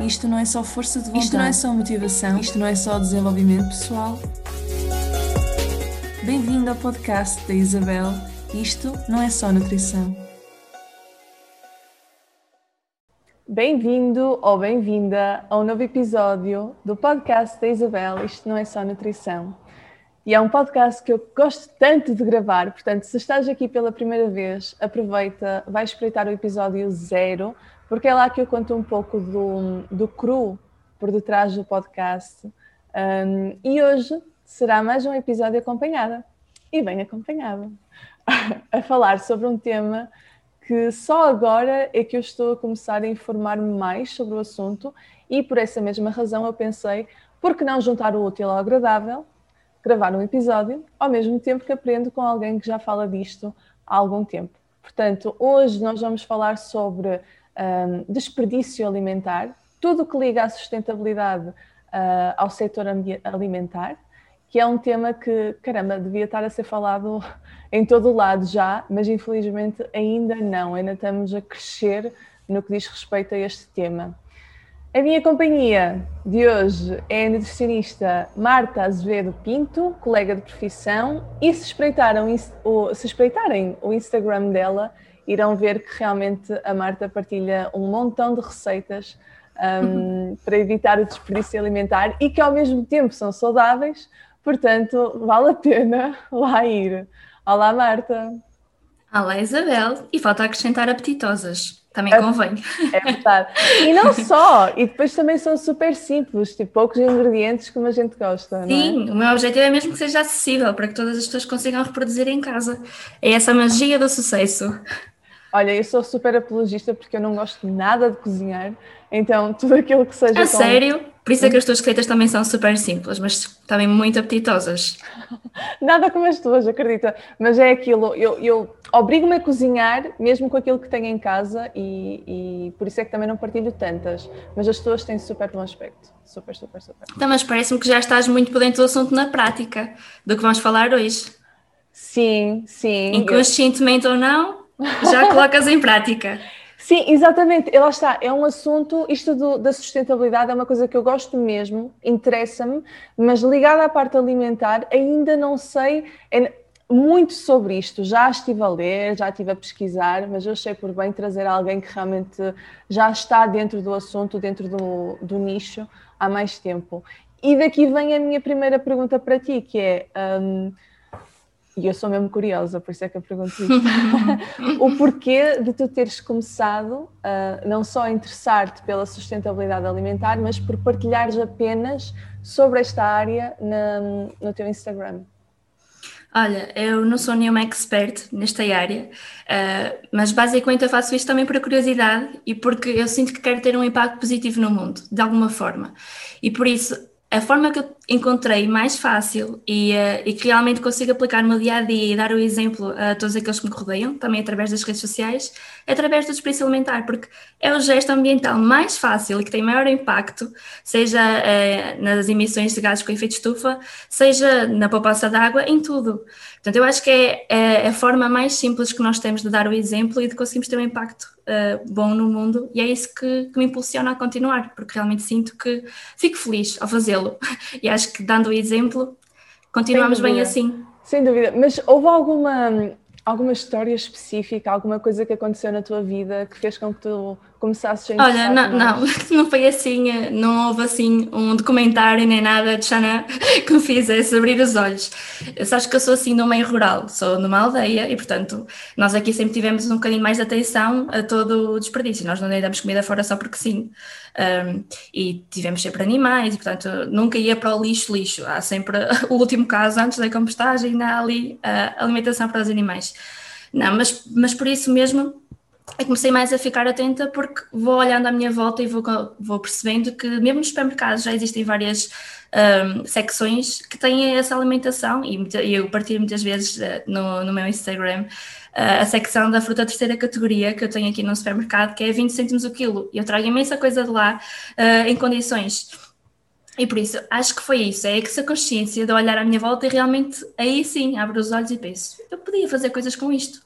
Isto não é só força de vontade. Isto não é só motivação. Isto não é só desenvolvimento pessoal. Bem-vindo ao podcast da Isabel. Isto não é só nutrição. Bem-vindo ou bem-vinda a um novo episódio do podcast da Isabel. Isto não é só nutrição. E é um podcast que eu gosto tanto de gravar, portanto, se estás aqui pela primeira vez, aproveita, vai espreitar o episódio zero, porque é lá que eu conto um pouco do, do cru por detrás do podcast. Um, e hoje será mais um episódio acompanhada, e bem acompanhada, a falar sobre um tema que só agora é que eu estou a começar a informar-me mais sobre o assunto e por essa mesma razão eu pensei, por que não juntar o útil ao agradável, gravar um episódio, ao mesmo tempo que aprendo com alguém que já fala disto há algum tempo. Portanto, hoje nós vamos falar sobre um, desperdício alimentar, tudo o que liga à sustentabilidade uh, ao setor alimentar, que é um tema que, caramba, devia estar a ser falado em todo o lado já, mas infelizmente ainda não, ainda estamos a crescer no que diz respeito a este tema. A minha companhia de hoje é a nutricionista Marta Azevedo Pinto, colega de profissão, e se, espreitaram, se espreitarem o Instagram dela, irão ver que realmente a Marta partilha um montão de receitas um, para evitar o desperdício alimentar e que ao mesmo tempo são saudáveis, portanto vale a pena lá ir. Olá Marta! Olá Isabel! E falta acrescentar apetitosas. Também é, convém. É verdade. E não só, e depois também são super simples, tipo poucos ingredientes como a gente gosta. Sim, é? o meu objetivo é mesmo que seja acessível para que todas as pessoas consigam reproduzir em casa. É essa magia do sucesso. Olha, eu sou super apologista porque eu não gosto nada de cozinhar, então tudo aquilo que seja. A com... sério? Por isso é que as tuas receitas também são super simples, mas também muito apetitosas. nada como as tuas, acredita. Mas é aquilo, eu, eu obrigo-me a cozinhar mesmo com aquilo que tenho em casa e, e, por isso é que também não partilho tantas. Mas as tuas têm super bom aspecto. Super, super, super. Então, mas parece-me que já estás muito por dentro do assunto na prática, do que vamos falar hoje. Sim, sim. Inconscientemente ou não, já colocas em prática. Sim, exatamente. E lá está, é um assunto, isto do, da sustentabilidade é uma coisa que eu gosto mesmo, interessa-me, mas ligada à parte alimentar, ainda não sei é, muito sobre isto. Já estive a ler, já estive a pesquisar, mas eu achei por bem trazer alguém que realmente já está dentro do assunto, dentro do, do nicho, há mais tempo. E daqui vem a minha primeira pergunta para ti, que é. Um, e eu sou mesmo curiosa, por isso é que eu pergunto isto. o porquê de tu teres começado não só a interessar-te pela sustentabilidade alimentar, mas por partilhares apenas sobre esta área na, no teu Instagram? Olha, eu não sou nenhuma expert nesta área, uh, mas basicamente eu faço isto também por curiosidade e porque eu sinto que quero ter um impacto positivo no mundo, de alguma forma. E por isso a forma que eu encontrei mais fácil e, uh, e, que realmente consigo aplicar no meu dia a dia e dar o exemplo a todos aqueles que me rodeiam, também através das redes sociais, é através do desperdício alimentar, porque é o gesto ambiental mais fácil e que tem maior impacto, seja uh, nas emissões de gases com efeito estufa, seja na poupança de água, em tudo. Portanto, eu acho que é, é a forma mais simples que nós temos de dar o exemplo e de conseguirmos ter um impacto uh, bom no mundo, e é isso que, que me impulsiona a continuar, porque realmente sinto que fico feliz ao fazê-lo. E acho que dando o exemplo, continuamos bem assim. Sem dúvida, mas houve alguma, alguma história específica, alguma coisa que aconteceu na tua vida que fez com que tu começasses a Olha, não, não, não foi assim, eh, não houve assim um documentário nem nada de Xana que me fizesse abrir os olhos. Sabes que eu sou assim no meio rural, sou numa aldeia e, portanto, nós aqui sempre tivemos um bocadinho mais de atenção a todo o desperdício. Nós não damos comida fora só porque sim. Um, e tivemos sempre animais, e, portanto, nunca ia para o lixo, lixo. Há sempre o último caso antes da compostagem, ainda há ali a alimentação para os animais. Não, mas, mas por isso mesmo eu comecei mais a ficar atenta porque vou olhando à minha volta e vou, vou percebendo que mesmo nos supermercados já existem várias um, secções que têm essa alimentação e eu partilho muitas vezes uh, no, no meu Instagram uh, a secção da fruta terceira categoria que eu tenho aqui no supermercado que é 20 cêntimos o quilo. E eu trago imensa coisa de lá uh, em condições. E por isso, acho que foi isso, é essa consciência de olhar à minha volta e realmente, aí sim, abro os olhos e penso, eu podia fazer coisas com isto.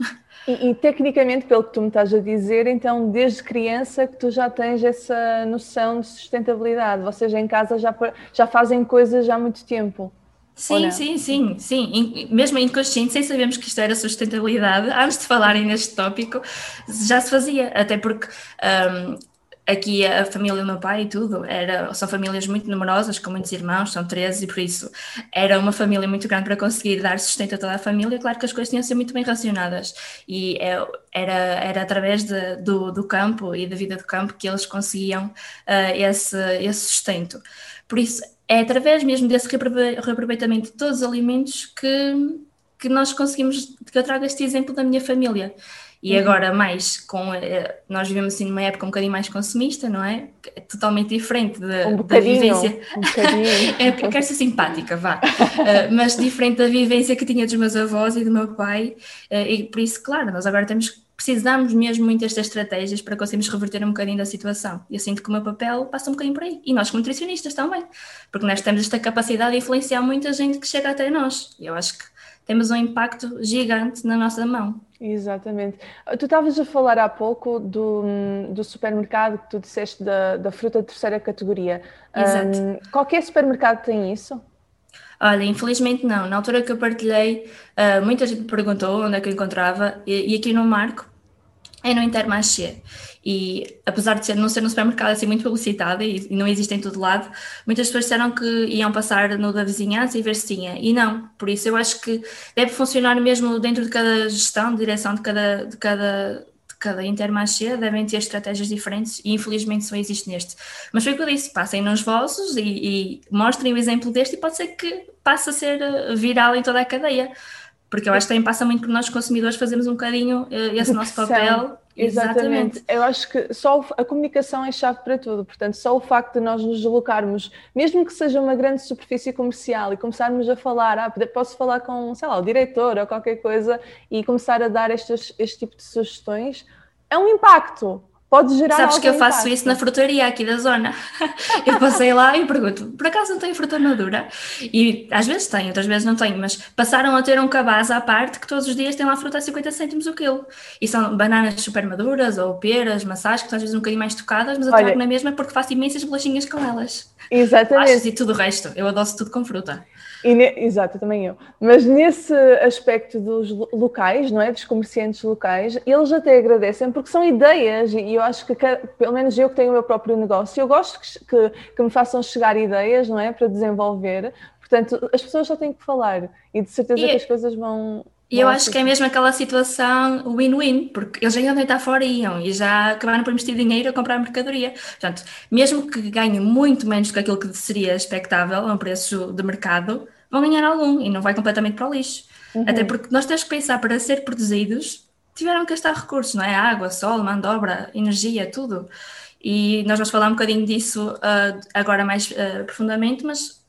E, e, tecnicamente, pelo que tu me estás a dizer, então desde criança que tu já tens essa noção de sustentabilidade, vocês em casa já, já fazem coisas há muito tempo. Sim, sim, sim, sim. Mesmo inconsciente, sem sabermos que isto era sustentabilidade, antes de falarem neste tópico, já se fazia, até porque um, aqui a família do meu pai e tudo, era, são famílias muito numerosas, com muitos irmãos, são 13, e por isso era uma família muito grande para conseguir dar sustento a toda a família. Claro que as coisas tinham de ser muito bem racionadas e é, era, era através de, do, do campo e da vida do campo que eles conseguiam uh, esse, esse sustento. Por isso, é através mesmo desse reaproveitamento de todos os alimentos que, que nós conseguimos, que eu trago este exemplo da minha família. E uhum. agora, mais com. Eh, nós vivemos assim numa época um bocadinho mais consumista, não é? é totalmente diferente de, um da vivência. Um é, quero ser simpática, vá. uh, mas diferente da vivência que tinha dos meus avós e do meu pai. Uh, e por isso, claro, nós agora temos precisamos mesmo muito destas estratégias para conseguirmos reverter um bocadinho da situação. E eu sinto que o meu papel passa um bocadinho por aí. E nós, como nutricionistas, também. Porque nós temos esta capacidade de influenciar muita gente que chega até nós. E eu acho que temos um impacto gigante na nossa mão. Exatamente. Tu estavas a falar há pouco do, do supermercado que tu disseste da, da fruta de terceira categoria. Exato. Um, qualquer supermercado tem isso? Olha, infelizmente não. Na altura que eu partilhei, uh, muita gente me perguntou onde é que eu encontrava, e, e aqui no Marco é no Intermarché. E apesar de ser, não ser um supermercado assim muito publicitado e, e não existe em todo lado, muitas pessoas disseram que iam passar no da vizinhança e ver se tinha. E não, por isso eu acho que deve funcionar mesmo dentro de cada gestão, de direção de cada, de cada, de cada Intermarché, devem ter estratégias diferentes e infelizmente só existe neste. Mas foi o que eu disse, passem nos vossos e, e mostrem o exemplo deste e pode ser que passe a ser eh, viral em toda a cadeia porque eu acho que também passa muito por nós consumidores fazemos um bocadinho uh, esse nosso papel. Exatamente. Exatamente. Eu acho que só a comunicação é chave para tudo, portanto, só o facto de nós nos deslocarmos, mesmo que seja uma grande superfície comercial e começarmos a falar, ah, posso falar com, sei lá, o diretor ou qualquer coisa e começar a dar estes, este tipo de sugestões, é um impacto pode gerar Sabes que eu faço impacto. isso na frutaria aqui da zona. eu passei lá e pergunto, por acaso não tem fruta madura? E às vezes tem, outras vezes não tem, mas passaram a ter um cabaz à parte que todos os dias tem lá fruta a 50 cêntimos o quilo. E são bananas super maduras ou peras, maçãs, que são às vezes um bocadinho mais tocadas, mas eu trago na mesma porque faço imensas bolachinhas com elas. Exatamente. e tudo o resto, eu adoço tudo com fruta. Ne... Exato, também eu. Mas nesse aspecto dos locais, não é? Dos comerciantes locais, eles até agradecem porque são ideias e eu acho que, pelo menos eu que tenho o meu próprio negócio, eu gosto que, que, me façam chegar ideias, não é? Para desenvolver. Portanto, as pessoas só têm que falar e de certeza e... que as coisas vão, e eu acho que é mesmo aquela situação win-win, porque eles ainda deitar fora iam e já acabaram por investir dinheiro a comprar mercadoria. Portanto, mesmo que ganhem muito menos do que aquilo que seria expectável a um preço de mercado, vão ganhar algum e não vai completamente para o lixo. Uhum. Até porque nós temos que pensar para ser produzidos, tiveram que gastar recursos, não é? Água, sol, mão de obra, energia, tudo. E nós vamos falar um bocadinho disso uh, agora mais uh, profundamente, mas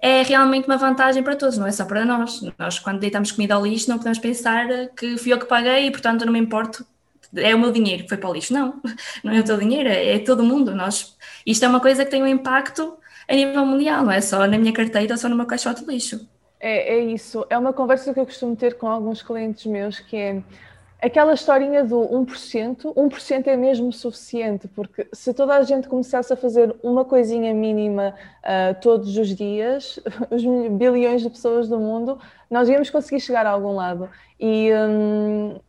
é realmente uma vantagem para todos, não é só para nós. Nós, quando deitamos comida ao lixo, não podemos pensar que fui eu que paguei e, portanto, não me importo, é o meu dinheiro que foi para o lixo. Não, não é o teu dinheiro, é, é todo mundo. Nós, isto é uma coisa que tem um impacto a nível mundial, não é só na minha carteira ou só no meu caixote de lixo. É, é isso. É uma conversa que eu costumo ter com alguns clientes meus que é aquela historinha do 1%, 1% é mesmo suficiente, porque se toda a gente começasse a fazer uma coisinha mínima uh, todos os dias, os bilhões de pessoas do mundo, nós íamos conseguir chegar a algum lado. E, um,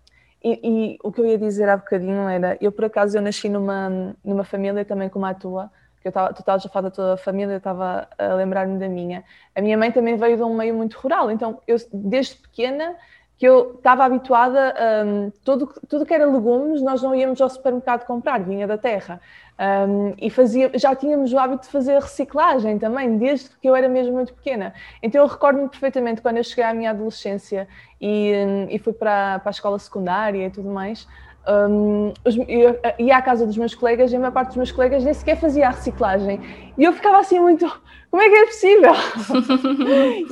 e, e, o que eu ia dizer há bocadinho era, eu por acaso eu nasci numa, numa família também como a tua, que eu estava, tu estavas a falar da tua família, eu estava a lembrar-me da minha. A minha mãe também veio de um meio muito rural, então eu desde pequena que eu estava habituada a um, tudo, tudo que era legumes, nós não íamos ao supermercado comprar, vinha da terra. Um, e fazia, já tínhamos o hábito de fazer reciclagem também, desde que eu era mesmo muito pequena. Então eu recordo-me perfeitamente quando eu cheguei à minha adolescência e, um, e fui para, para a escola secundária e tudo mais. Um, os, eu ia à casa dos meus colegas e a maior parte dos meus colegas nem sequer fazia a reciclagem. E eu ficava assim muito como é que é possível?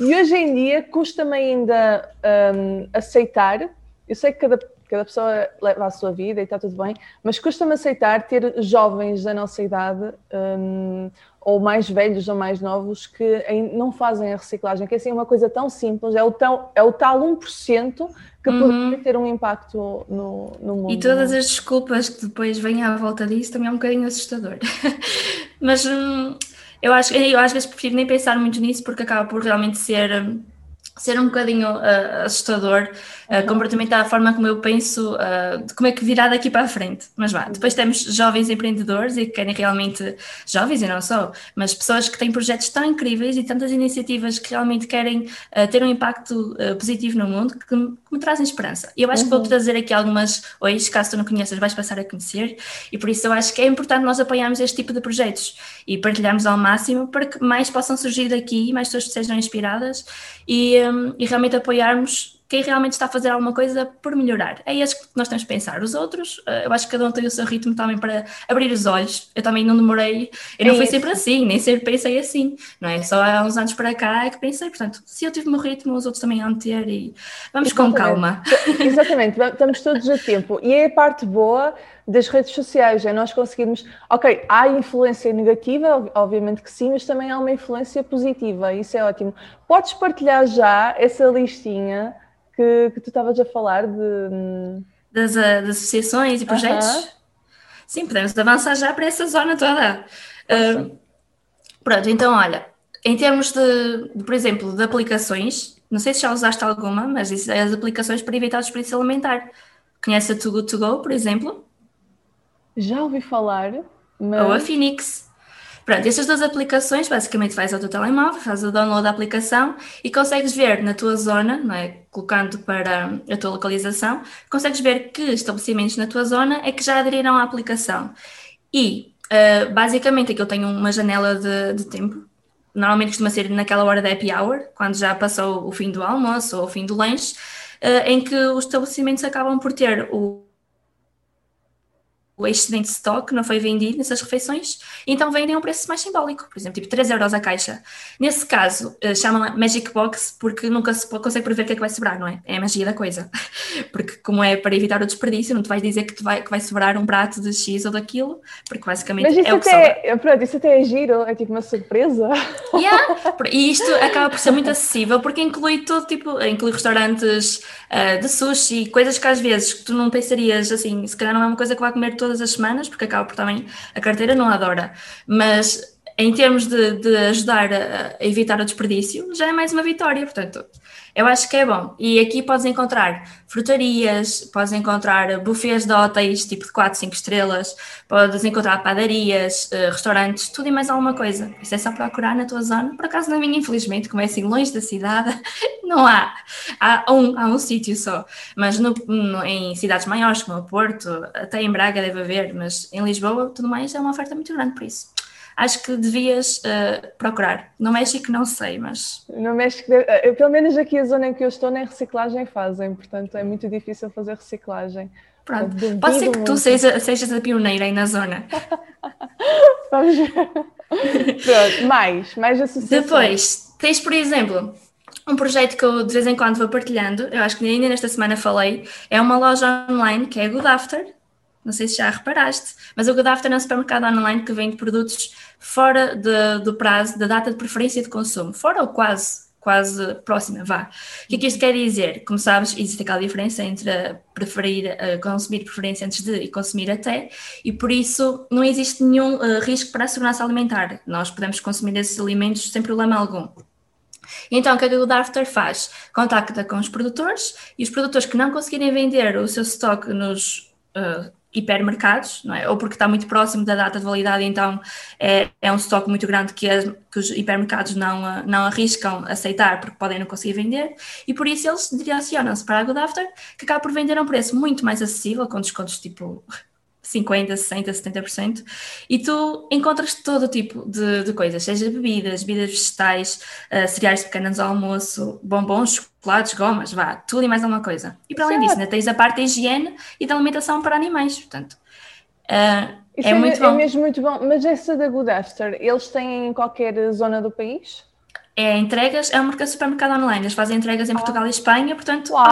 e hoje em dia custa-me ainda um, aceitar. Eu sei que cada, cada pessoa leva a sua vida e está tudo bem, mas custa-me aceitar ter jovens da nossa idade, um, ou mais velhos ou mais novos, que não fazem a reciclagem, que é assim uma coisa tão simples, é o, tão, é o tal 1% que uhum. poderia ter um impacto no, no mundo. E todas as desculpas que depois vêm à volta disso também é um bocadinho assustador. mas hum, eu, acho, eu às vezes prefiro nem pensar muito nisso porque acaba por realmente ser. Hum, ser um bocadinho uh, assustador uh, completamente à forma como eu penso uh, de como é que virá daqui para a frente. Mas vá, depois temos jovens empreendedores e que querem realmente, jovens e não só, mas pessoas que têm projetos tão incríveis e tantas iniciativas que realmente querem uh, ter um impacto positivo no mundo que, que, me trazem esperança. E eu acho uhum. que vou uhum. trazer aqui algumas hoje, caso tu não conheças, vais passar a conhecer, e por isso eu acho que é importante nós apoiarmos este tipo de projetos e partilharmos ao máximo para que mais possam surgir daqui, mais pessoas sejam inspiradas e, um, e realmente apoiarmos quem realmente está a fazer alguma coisa por melhorar. É isso que nós temos que pensar. Os outros, eh, eu acho que cada um tem o seu ritmo também para abrir os olhos. Eu também não demorei, eu não é fui isso. sempre assim, nem sempre pensei assim, não é? Só há uns anos para cá é que pensei, portanto, se eu tive o meu ritmo, os outros também vão ter e vamos Exatamente. com calma. Exatamente, estamos todos a tempo. E é a parte boa das redes sociais, é nós conseguirmos, ok, há influência negativa, obviamente que sim, mas também há uma influência positiva, isso é ótimo. Podes partilhar já essa listinha que, que tu estavas a falar de. Das, uh, das associações e projetos? Uh -huh. Sim, podemos avançar já para essa zona toda. Uh, pronto, então olha, em termos de, de, por exemplo, de aplicações, não sei se já usaste alguma, mas isso é as aplicações para evitar o desperdício alimentar. Conhece a Too Good To Go, por exemplo? Já ouvi falar, mas... Ou a Phoenix. Pronto, estas duas aplicações, basicamente vais ao teu telemóvel, fazes o download da aplicação e consegues ver na tua zona, não é? colocando para a tua localização, consegues ver que estabelecimentos na tua zona é que já aderiram à aplicação. E, uh, basicamente, aqui eu tenho uma janela de, de tempo, normalmente costuma ser naquela hora da happy hour, quando já passou o fim do almoço ou o fim do lanche, uh, em que os estabelecimentos acabam por ter o o excedente de stock não foi vendido nessas refeições, então vendem a um preço mais simbólico, por exemplo, tipo 3 euros a caixa. Nesse caso, uh, chamam Magic Box porque nunca se consegue prever o que é que vai sobrar, não é? É a magia da coisa. Porque como é para evitar o desperdício, não te vais dizer que, te vai, que vai sobrar um prato de X ou daquilo, porque basicamente é o que até, sobra. Pronto, isso até é giro, é tipo uma surpresa. Yeah. E isto acaba por ser muito acessível porque inclui todo tipo, inclui restaurantes uh, de sushi, coisas que às vezes tu não pensarias assim, se calhar não é uma coisa que vai comer todo todas as semanas, porque acaba por também a carteira não adora, mas em termos de, de ajudar a, a, evitar o desperdício, já é mais uma vitória, portanto, eu acho que é bom. E aqui podes encontrar frutarias, podes encontrar buffets de hotéis, tipo de 4, 5 estrelas, podes encontrar padarias, eh, restaurantes, tudo e mais alguma coisa. Isso é só procurar na tua zona. Por acaso na minha, infelizmente, como é assim longe da cidade, não há. Há um, há um sítio só. Mas no, no, em cidades maiores, como o Porto, até em Braga deve haver, mas em Lisboa, tudo mais, é uma oferta muito grande por isso acho que devias uh, procurar. No México não sei, mas. No México, uh, pelo menos aqui a zona em que eu estou, nem reciclagem fazem, portanto é muito difícil fazer reciclagem. Pronto, pode ser que tu seja, sejas a pioneira aí na zona. Vamos ver. Pronto, mais, mais associações. Depois, tens, por exemplo, um projeto que eu de vez em quando vou partilhando, eu acho que ainda nesta semana falei, é uma loja online que é a Good After, não sei se já reparaste, mas o Good After é um supermercado online que vende produtos fora de, do prazo da data de preferência de consumo, fora ou quase, quase próxima, vá. O que é que isto quer dizer? Como sabes, existe aquela diferença entre preferir, uh, consumir preferência antes de e consumir até, e por isso não existe nenhum uh, risco para a segurança alimentar. Nós podemos consumir esses alimentos sem problema algum. Então, o que a Good faz? Contacta com os produtores e os produtores que não conseguirem vender o seu estoque nos uh, hipermercados, não é? ou porque está muito próximo da data de validade, então é, é um estoque muito grande que, as, que os hipermercados não, não arriscam aceitar porque podem não conseguir vender, e por isso eles direcionam-se para a Good After, que acaba por vender a um preço muito mais acessível, com descontos tipo 50, 60, 70%, e tu encontras todo tipo de, de coisas, seja bebidas, bebidas vegetais, uh, cereais pequenos ao almoço, bombons, chocolates, gomas, vá, tudo e mais alguma coisa. E para além disso, ainda tens a parte da higiene e da alimentação para animais, portanto. Uh, é, é, muito é bom. mesmo muito bom, mas essa da Good After, eles têm em qualquer zona do país? É entregas, é um supermercado online. Eles fazem entregas em Portugal e Espanha, portanto, Uau!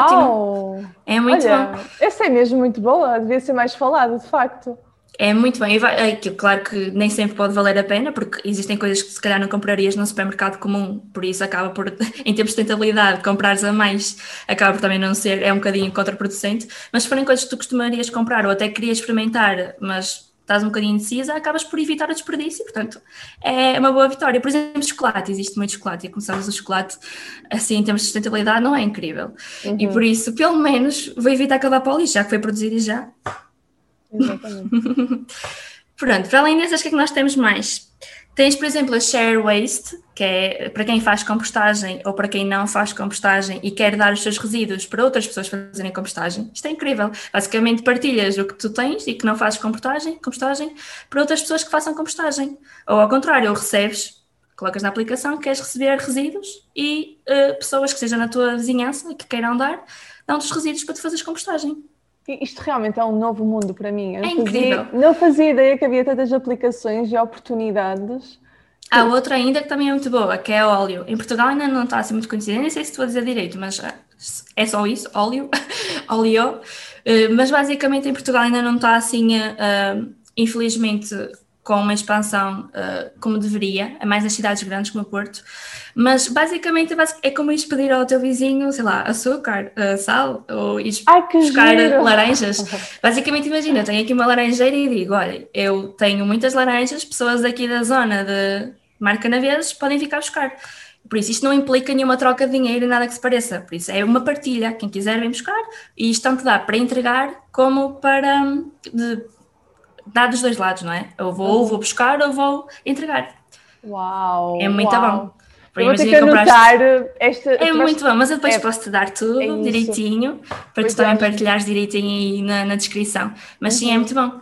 ótimo. É muito Olha, bom. essa é mesmo muito boa, devia ser mais falado, de facto. É muito bem. Vai- é claro que nem sempre pode valer a pena, porque existem coisas que se calhar não comprarias num supermercado comum, por isso acaba por, em termos de sustentabilidade, comprares a mais, acaba por também não ser, é um bocadinho contraproducente. Mas se forem coisas que tu costumarias comprar ou até querias experimentar, mas estás um bocadinho indecisa, acabas por evitar o desperdício, portanto, é uma boa vitória. Por exemplo, chocolate, existe muito chocolate, e começamos o chocolate, assim, em termos de sustentabilidade, não é incrível. E por isso, pelo menos, vou evitar acabar para o lixo, já que foi produzido e já. Exatamente. Pronto, para além dessas, o que é que nós temos mais? Tens, por exemplo, a Share Waste, que é para quem faz compostagem ou para quem não faz compostagem e quer dar os seus resíduos para outras pessoas fazerem compostagem. Isto é incrível. Basicamente, partilhas o que tu tens e que não fazes compostagem, compostagem para outras pessoas que façam compostagem. Ou ao contrário, recebes, colocas na aplicação que queres receber resíduos e eh, pessoas que estejam na tua vizinhança e que queiram dar, dão-te os resíduos para tu fazeres compostagem. Isto realmente é um novo mundo para mim. Eu É não fazia- incrível. não fazia ideia que havia tantas aplicaçes e oportunidades. Há outra ainda que também é muito boa, que é óleo. Em Portugal ainda não está assim muito conhecida, nem sei se estou a dizer direito, mas ah, é só isso, óleo, óleo. Eh, Mas basicamente em Portugal ainda não está assim, ah, ah, infelizmente, com uma expansão ah, como deveria, mais nas cidades grandes como o Porto. Mas basicamente é é como ires pedir ao teu vizinho, sei lá, açúcar, ah, sal, ou ires buscar giro! laranjas. Basicamente, imagina, eu tenho aqui uma laranjeira e digo: olha, eu tenho muitas laranjas, pessoas daqui da zona de Marcanaveses podem ficar a buscar. Por isso, isto não implica nenhuma troca de dinheiro e nada que se pareça. Por isso, é uma partilha. Quem quiser vem buscar e isto tanto dá para entregar como para hum, de, dar dos dois lados, não é? Eu vou, ou vou buscar ou vou entregar. Uau! É muito uau. bom. Por Eu vou ter que anotar esta. É muito bom, mas eu depois É- posso-te dar tudo é direitinho para Pois tu também partilhares direitinho aí na, na descrição. Mas sim, é muito bom.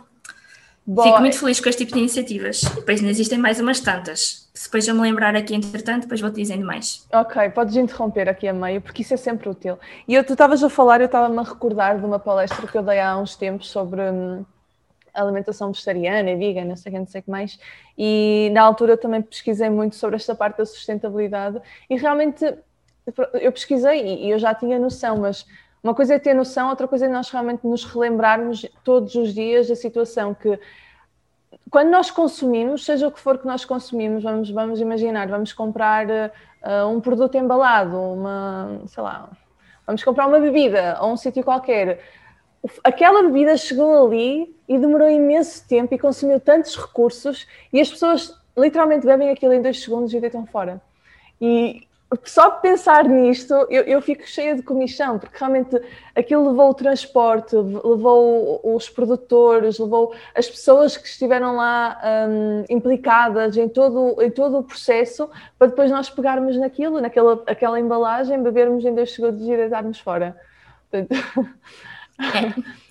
Boa. Fico muito feliz com este tipo de iniciativas. E depois ainda existem mais umas tantas. Se depois eu me lembrar aqui, entretanto, depois vou-te dizendo mais. Ok, podes interromper aqui a meio, porque isso é sempre útil. E eu, tu estavas a falar, eu estava-me a recordar de uma palestra que eu dei há uns tempos sobre hum, alimentação vegetariana e não sei o que, não sei o que mais. E na altura também pesquisei muito sobre esta parte da sustentabilidade e realmente eu pesquisei e eu já tinha noção, mas uma coisa é ter noção, outra coisa é nós realmente nos relembrarmos todos os dias da situação que quando nós consumimos, seja o que for que nós consumimos, vamos, vamos imaginar, vamos comprar eh, um produto embalado, uma, sei lá, vamos comprar uma bebida a um sítio qualquer. Aquela bebida chegou ali e demorou imenso tempo e consumiu tantos recursos e as pessoas literalmente bebem aquilo em dois segundos e deitam fora. E só de pensar nisto, eu, eu fico cheia de comichão, porque realmente aquilo levou o transporte, levou os produtores, levou as pessoas que estiveram lá hum, implicadas em todo, em todo o processo, para depois nós pegarmos naquilo, naquela aquela embalagem, bebermos em dois segundos e deitarmos fora. Portanto, É.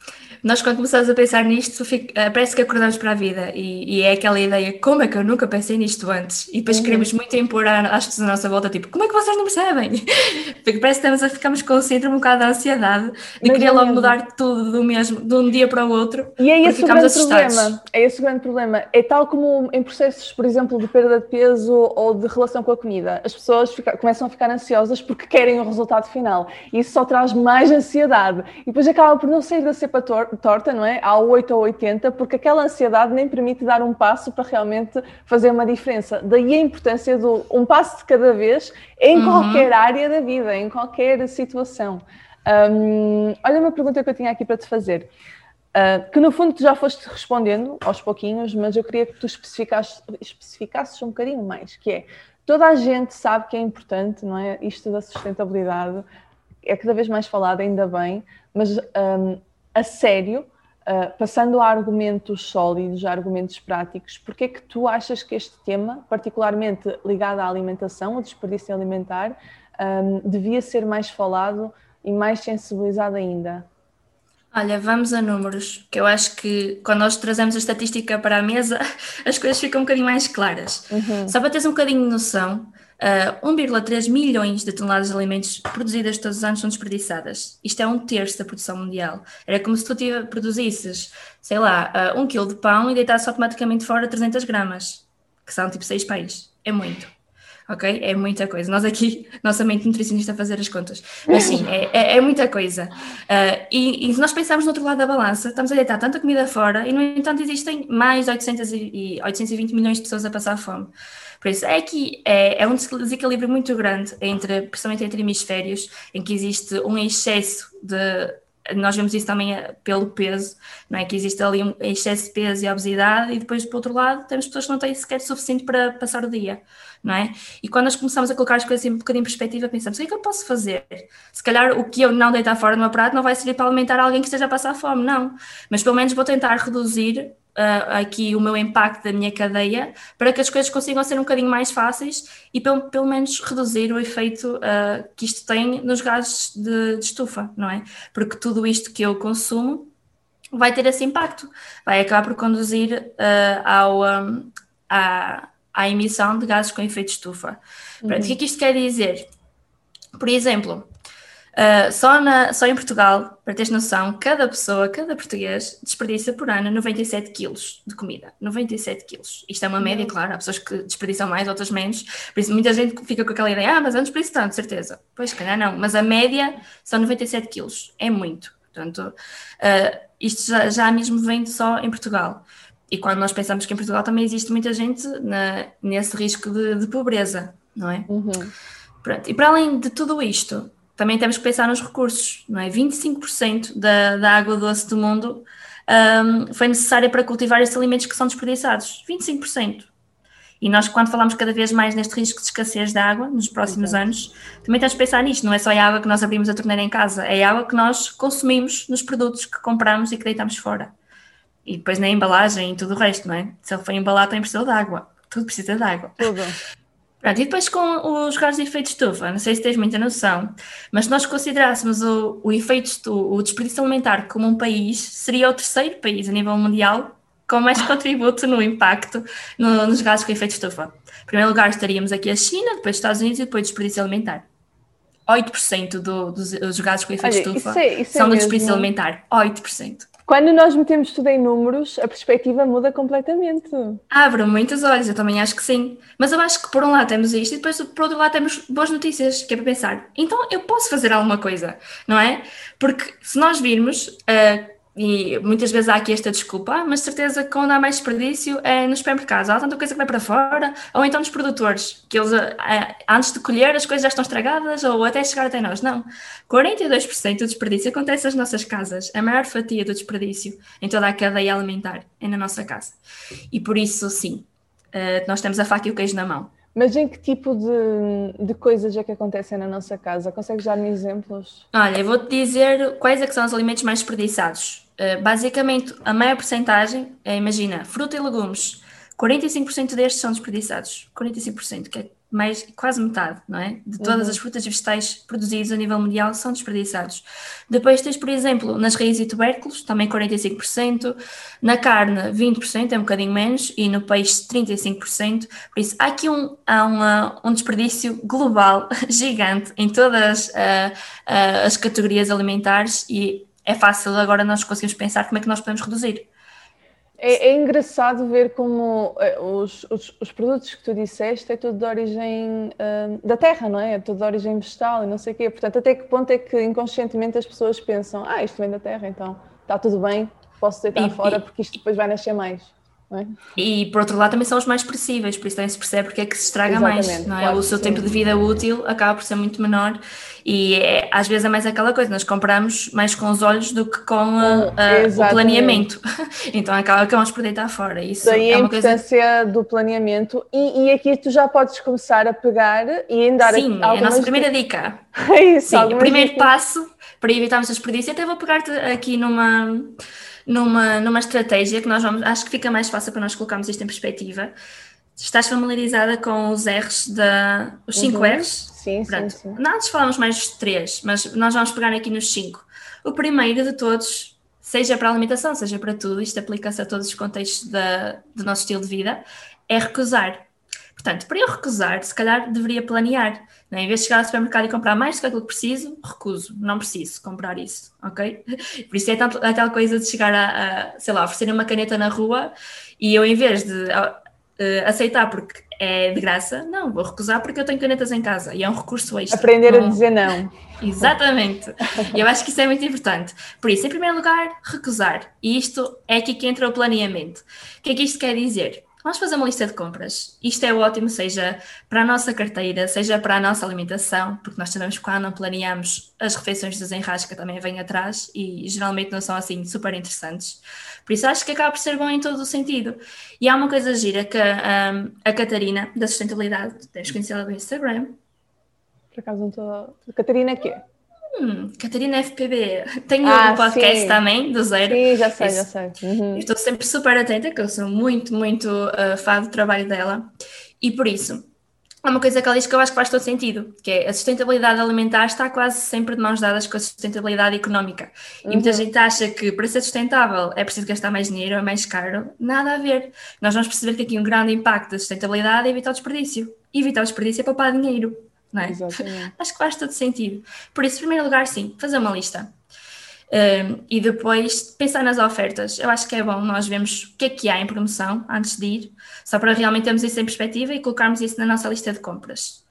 Nós, quando começamos a pensar nisto, fica- eh, parece que acordamos para a vida e, e é aquela ideia: como é que eu nunca pensei nisto antes? E depois queremos muito impor às pessoas à nossa volta, tipo, como é que vocês não percebem? Porque parece que estamos a ficamos com o síndrome um bocado da ansiedade de querer é logo mudar tudo do mesmo, de um dia para o outro. E é esse o grande assustados. problema. É esse o grande problema. É tal como em processos, por exemplo, de perda de peso ou de relação com a comida. As pessoas fica- começam a ficar ansiosas porque querem o resultado final. E isso só traz mais ansiedade. E depois acaba por não sair da cepa tor- torta, não é? Ao 8 ou 80, porque aquela ansiedade nem permite dar um passo para realmente fazer uma diferença. Daí a importância do um passo de cada vez em Uhum. qualquer área da vida, em qualquer situação. Hum, olha uma pergunta que eu tinha aqui para te fazer. Uh, que no fundo tu já foste respondendo aos pouquinhos, mas eu queria que tu especificasses, especificasses um bocadinho mais, que é, toda a gente sabe que é importante, não é? Isto da sustentabilidade é cada vez mais falado, ainda bem, mas um, a sério, uh, passando a argumentos sólidos, a argumentos práticos, porque é que tu achas que este tema, particularmente ligado à alimentação, ao desperdício alimentar, um, devia ser mais falado e mais sensibilizado ainda? Olha, vamos a números, que eu acho que quando nós trazemos a estatística para a mesa, as coisas ficam um bocadinho mais claras. Só para teres um bocadinho de noção, uh, 1,3 milhões de toneladas de alimentos produzidas todos os anos são desperdiçadas. Isto é um terço da produção mundial. Era como se tu produzisses, sei lá, uh, um quilo de pão e deitasses automaticamente fora 300 gramas, que são tipo 6 pães. É muito. ok? É muita coisa. Nós aqui, nossa mente nutricionista a fazer as contas. Mas sim, é, é, é muita coisa. Uh, e, e, se nós pensarmos no outro lado da balança, estamos a deitar tanta comida fora e, no entanto, existem mais de 800 e, 820 milhões de pessoas a passar fome. Por isso, é que é, é um desequilíbrio muito grande, entre, principalmente entre hemisférios, em que existe um excesso de nós vemos isso também eh, pelo peso, não é? Que existe ali um excesso de peso e obesidade, e depois, por outro lado, temos pessoas que não têm sequer suficiente para passar o dia, não é? E quando nós começamos a colocar as coisas assim um bocadinho em perspectiva, pensamos: o que é que eu posso fazer? Se calhar o que eu não deitar fora no meu prato não vai servir para alimentar alguém que esteja a passar fome, não. Mas pelo menos vou tentar reduzir uh, aqui o meu impacto da minha cadeia para que as coisas consigam ser um bocadinho mais fáceis e pelo, pelo menos reduzir o efeito uh, que isto tem nos gases de, de, estufa, não é? Porque tudo isto que eu consumo vai ter esse impacto, vai acabar por conduzir uh, ao, um, à, à, emissão de gases com efeito de estufa. Uhum. O que é que isto quer dizer? Por exemplo, Uh, só, na, só em Portugal, para teres noção, cada pessoa, cada português desperdiça por ano 97 quilos de comida. 97 quilos. Isto é uma média, claro, há pessoas que desperdiçam mais, outras menos. Por isso, muita gente fica com aquela ideia, ah, mas antes desperdiço tanto, certeza. Pois, calhar não. Mas a média são 97 quilos. É muito. Portanto, uh, isto já, já mesmo vem só em Portugal. E quando nós pensamos que em Portugal também existe muita gente na, nesse risco de, de pobreza, não é? Uhum. Pronto. E para além de tudo isto, também temos que pensar nos recursos, não é? 25% da, da água doce do mundo um, foi necessária para cultivar estes alimentos que são desperdiçados. 25%. E nós, quando falamos cada vez mais neste risco de escassez de água nos próximos Exato. anos, também temos que pensar nisto. Não é só a água que nós abrimos a torneira em casa, é a água que nós consumimos nos produtos que compramos e que deitamos fora. E depois na embalagem e tudo o resto, não é? Se ele foi embalado, tem precisa de água. Tudo precisa de água. Tudo. Pronto, e depois com os gases de efeito de estufa, não sei se tens muita noção, mas se nós considerássemos o, o efeito estufa, o desperdício alimentar como um país, seria o terceiro país a nível mundial com mais contributo no impacto no, nos gases com efeito estufa. Em primeiro lugar estaríamos aqui a China, depois os Estados Unidos e depois o desperdício alimentar. 8% do, dos, dos gases com efeito de estufa isso é, isso é são do desperdício alimentar. 8%. Quando nós metemos tudo em números, a perspectiva muda completamente. Abre muitos olhos, eu também acho que sim. Mas eu acho que por um lado temos isto e depois por outro lado temos boas notícias, que é para pensar. Então eu posso fazer alguma coisa, não é? Porque se nós virmos, uh, e muitas vezes há aqui esta desculpa, mas certeza que quando há mais desperdício é nos supermercados. Há tanta coisa que vai para fora, ou então nos produtores, que eles eh, antes de colher as coisas já estão estragadas, ou até chegar até nós. Não. 42% do desperdício acontece nas nossas casas. A maior fatia do desperdício em toda a cadeia alimentar é na nossa casa. E por isso, sim, nós temos a faca e o queijo na mão. Mas em que tipo de, de coisas é que acontecem na nossa casa? Consegues dar-me exemplos? Olha, eu vou-te dizer quais é são os alimentos mais desperdiçados. Uh, basicamente, a maior porcentagem é, imagina, fruta e legumes. 45% destes são desperdiçados. 45%, que é mais quase metade, não é? De todas uhum. as frutas e vegetais produzidos a nível mundial são desperdiçados. Depois tens, por exemplo, nas raízes e tubérculos, também 45%, na carne 20%, é um bocadinho menos, e no peixe 35%. Por isso, há aqui um, há uma, um desperdício global gigante em todas uh, uh, as categorias alimentares e é fácil agora nós conseguimos pensar como é que nós podemos reduzir. É, é, engraçado ver como eh, os, os, os, produtos que tu disseste é tudo de origem uh, da terra, não é? É tudo de origem vegetal e não sei o quê. Portanto, até que ponto é que inconscientemente as pessoas pensam, ah, isto vem da terra, então está tudo bem, posso deitar e, fora porque isto depois vai nascer mais. É? E por outro lado também são os mais perecíveis, por isso também se percebe porque é que se estraga Exatamente, mais, não é? Claro, o seu sim. tempo de vida útil acaba por ser muito menor e é, às vezes é mais aquela coisa, nós compramos mais com os olhos do que com a, a, o planeamento, então acaba, acabamos por deitar fora. Isso Daí é a importância coisa... do planeamento e, e, aqui tu já podes começar a pegar e andar Sim, é a nossa primeira dica. é isso, Sim, o primeiro dicas. passo para evitarmos a desperdício, até vou pegar-te aqui numa numa, numa estratégia que nós vamos, acho que fica mais fácil para nós colocarmos isto em perspectiva. Estás familiarizada com os R's da. os 5 uhum. R's? Sim, Pronto. sim, sim. Nós falamos mais dos três, mas nós vamos pegar aqui nos cinco. O primeiro de todos, seja para a alimentação, seja para tudo, isto aplica-se a todos os contextos da, do nosso estilo de vida, é recusar. Portanto, para eu recusar, se calhar deveria planear. Né? Em vez de chegar ao supermercado e comprar mais do que aquilo que preciso, recuso, não preciso comprar isso, ok? Por isso é tanto, aquela coisa de chegar a, a sei lá, oferecer uma caneta na rua e eu, em vez de uh, aceitar porque é de graça, não, vou recusar porque eu tenho canetas em casa e é um recurso extra. Aprender não... a dizer não. Exatamente. Eu acho que isso é muito importante. Por isso, em primeiro lugar, recusar. E isto é aqui que entra o planeamento. O que é que isto quer dizer? Vamos fazer uma lista de compras. Isto é ótimo, seja para a nossa carteira, seja para a nossa alimentação, porque nós sabemos que quando planeamos, as refeições de desenrasca também vêm atrás e geralmente não são assim super interessantes. Por isso acho que acaba por ser bom em todo o sentido. E há uma coisa gira que um, a Catarina, da sustentabilidade, deves conhecê-la do Instagram. Por acaso não estou. Catarina quê? Hum, Catarina FPB. Tenho ah, um podcast sim. também, do zero. Sim, já sei, já sei. Uhum. Estou sempre super atenta, que eu sou muito, muito uh, fã do trabalho dela. E por isso, há uma coisa que ela diz que eu acho que faz todo sentido, que é a sustentabilidade alimentar está quase sempre de mãos dadas com a sustentabilidade económica. Uhum. E muita uhum. gente acha que para ser sustentável é preciso gastar mais dinheiro, é mais caro. Nada a ver. Nós vamos perceber que aqui um grande impacto da sustentabilidade é evitar o desperdício. E evitar o desperdício é poupar dinheiro não é? Exatamente. Acho que faz todo sentido. Por isso, em primeiro lugar, sim, fazer uma lista. Um, e depois pensar nas ofertas. Eu acho que é bom nós vermos o que é que há em promoção antes de ir, só para realmente termos isso em perspectiva e colocarmos isso na nossa lista de compras.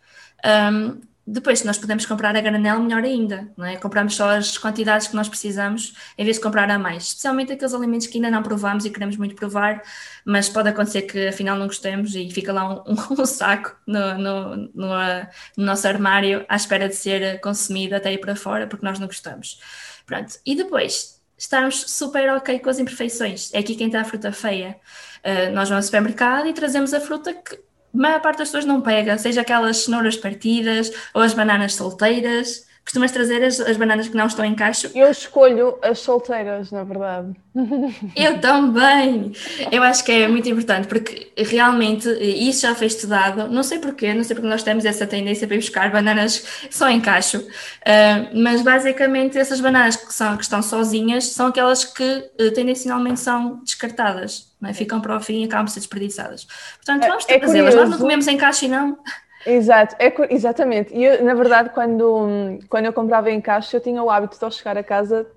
Um, depois, se nós podemos comprar a granel, melhor ainda, não é? Compramos só as quantidades que nós precisamos, em vez de comprar a mais. Especialmente aqueles alimentos que ainda não provamos e queremos muito provar, mas pode acontecer que afinal não gostemos e fica lá um, um, saco no, no, no, no, nosso armário à espera de ser consumido até ir para fora, porque nós não gostamos. Pronto. E depois, estarmos super ok com as imperfeições. É aqui quem está a fruta feia. Uh, nós vamos ao supermercado e trazemos a fruta que a maior parte das pessoas não pega, seja aquelas cenouras partidas ou as bananas solteiras. Costumas trazer as, as bananas que não estão em cacho? Eu escolho as solteiras, na verdade. Eu também! Eu acho que é muito importante, porque realmente isso já foi estudado, não sei porquê, não sei porque nós temos essa tendência para ir buscar bananas só em cacho, uh, mas basicamente essas bananas que, são, que estão sozinhas são aquelas que uh, tendencionalmente são descartadas, não é? ficam para o fim e acabam por ser desperdiçadas. Portanto, é, vamos ter é, é Nós não comemos em cacho e não. Exato, é, exatamente. E eu, na verdade, quando, quando eu comprava em caixa, eu tinha o hábito de ao chegar a casa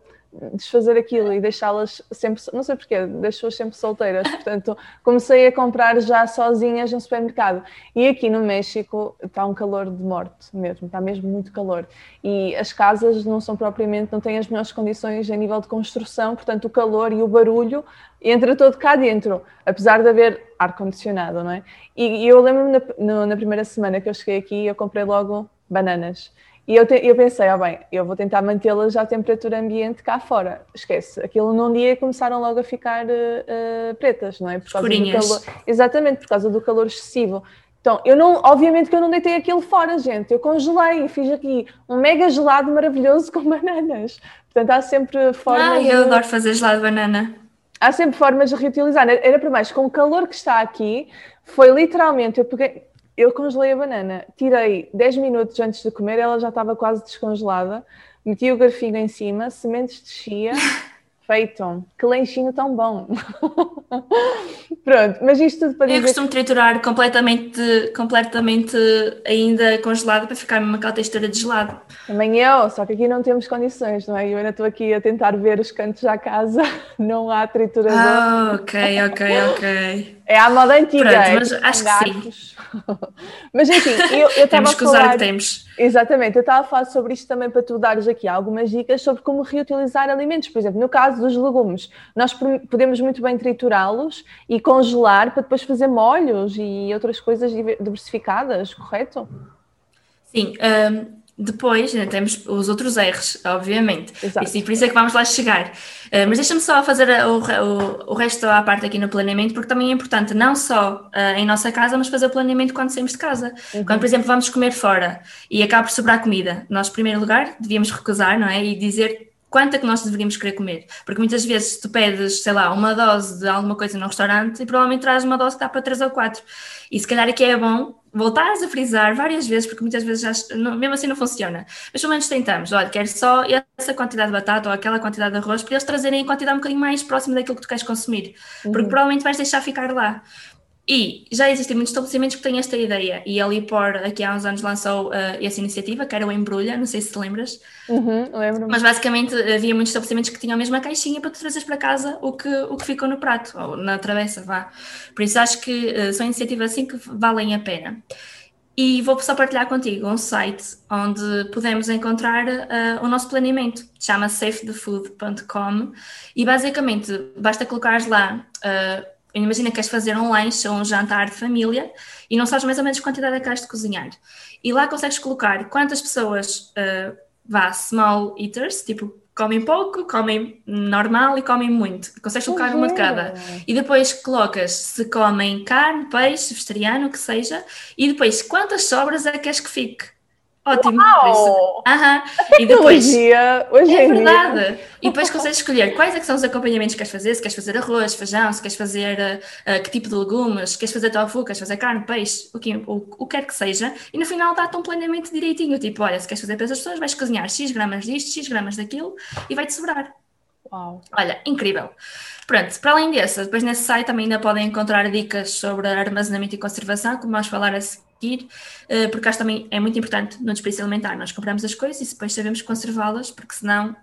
desfazer aquilo e deixá-las sempre, não sei porquê, deixou-as sempre solteiras. Portanto, comecei a comprar já sozinhas no supermercado. E aqui no México está um calor de morte mesmo, está mesmo muito calor. E as casas não são propriamente, não têm as melhores condições a nível de construção, portanto, o calor e o barulho entra todo cá dentro, apesar de haver ar-condicionado, não é? E, e eu lembro-me na, na, primeira semana que eu cheguei aqui, eu comprei logo bananas. E eu, te, eu pensei, ah bem, eu vou tentar mantê-las à temperatura ambiente cá fora. Esquece, aquilo num dia começaram logo a ficar uh, pretas, não é? Por causa do calor, exatamente, por causa do calor excessivo. Então, eu não, obviamente que eu não deitei aquilo fora, gente. Eu congelei e fiz aqui um mega gelado maravilhoso com bananas. Portanto, há sempre formas. Ah, eu de... adoro fazer gelado de banana há sempre formas de reutilizar. Era para mais, com o calor que está aqui, foi literalmente, eu peguei, eu congelei a banana, tirei 10 minutos antes de comer, ela já estava quase descongelada, meti o garfinho em cima, sementes de chia, feito. Que lanchinho tão bom. Pronto, mas isto tudo para dizer... Eu costumo triturar completamente, completamente ainda congelado para ficar uma aquela textura de gelado. Também eu, só que aqui não temos condições, não é? Eu ainda estou aqui a tentar ver os cantos da casa, não há triturador. Ah, ok, ok, ok. É a moda antiga. Pronto, mas é acho que sim. mas enfim, eu estava Temos que usar o que temos. Exatamente, eu estava a falar sobre isto também para tu dares aqui algumas dicas sobre como reutilizar alimentos. Por exemplo, no caso dos legumes, nós podemos muito bem triturá-los e congelar para depois fazer molhos e outras coisas diversificadas, correto? Sim, um depois né, temos os outros R's, obviamente. Exato. E por isso é que vamos lá chegar. Uh, mas deixa-me só fazer o, o, o resto à parte aqui no planeamento, porque também é importante, não só uh, em nossa casa, mas fazer o planeamento quando saímos de casa. Uhum. Quando, por exemplo, vamos comer fora e acaba por sobrar comida, nós, em primeiro lugar, devíamos recusar, não é? E dizer quanto é que nós deveríamos querer comer. Porque muitas vezes tu pedes, sei lá, uma dose de alguma coisa no restaurante e provavelmente traz uma dose que dá para 3 ou 4. E se calhar aqui é bom voltares a frisar várias vezes, porque muitas vezes já, mesmo assim não funciona. Mas pelo menos tentamos, olha, quero só essa quantidade de batata ou aquela quantidade de arroz para eles trazerem a quantidade um bocadinho mais próxima daquilo que tu queres consumir, porque uhum. provavelmente vais deixar ficar lá. E já existem muitos estabelecimentos que têm esta ideia, e ali por aqui há uns anos lançou uh, essa iniciativa, que era o Embrulha, não sei se te lembras. Uhum, lembro. Mas basicamente havia muitos estabelecimentos que tinham a mesma caixinha para tu trazeres para casa o que, o que ficou no prato, ou na travessa, vá. Por isso acho que uh, são iniciativas assim que valem a pena. E vou só partilhar contigo um site onde podemos encontrar uh, o nosso planeamento. Chama safethefood.com e basicamente basta colocares lá. Imagina que queres fazer um lanche ou um jantar de família e não sabes mais ou menos quantidade é que queres de cozinhar. E lá consegues colocar quantas pessoas uh, vá, small eaters, tipo comem pouco, comem normal e comem muito. Consegues colocar uma de cada. E depois colocas se comem carne, peixe, vegetariano, o que seja, e depois quantas sobras é que queres que fique. Ótimo. Uau! Aham. E depois. Hoje é verdade. Dia. E depois consegues escolher quais é são os acompanhamentos que queres fazer, se queres fazer arroz, feijão, se queres fazer uh, que tipo de legumes, se queres fazer tofu, queres fazer carne, peixe, o que, o, o que quer que seja. E no final dá-te um planeamento direitinho. Tipo, olha, se queres fazer para essas pessoas, vais cozinhar X gramas disto, X gramas daquilo e vai-te sobrar. Uau. Olha, incrível. Pronto, para além dessa, depois nesse site também ainda podem encontrar dicas sobre armazenamento e conservação, como vamos falar a seguir, eh, porque acho também é muito importante no desperdício alimentar. Nós compramos as coisas e depois sabemos conservá-las, porque senão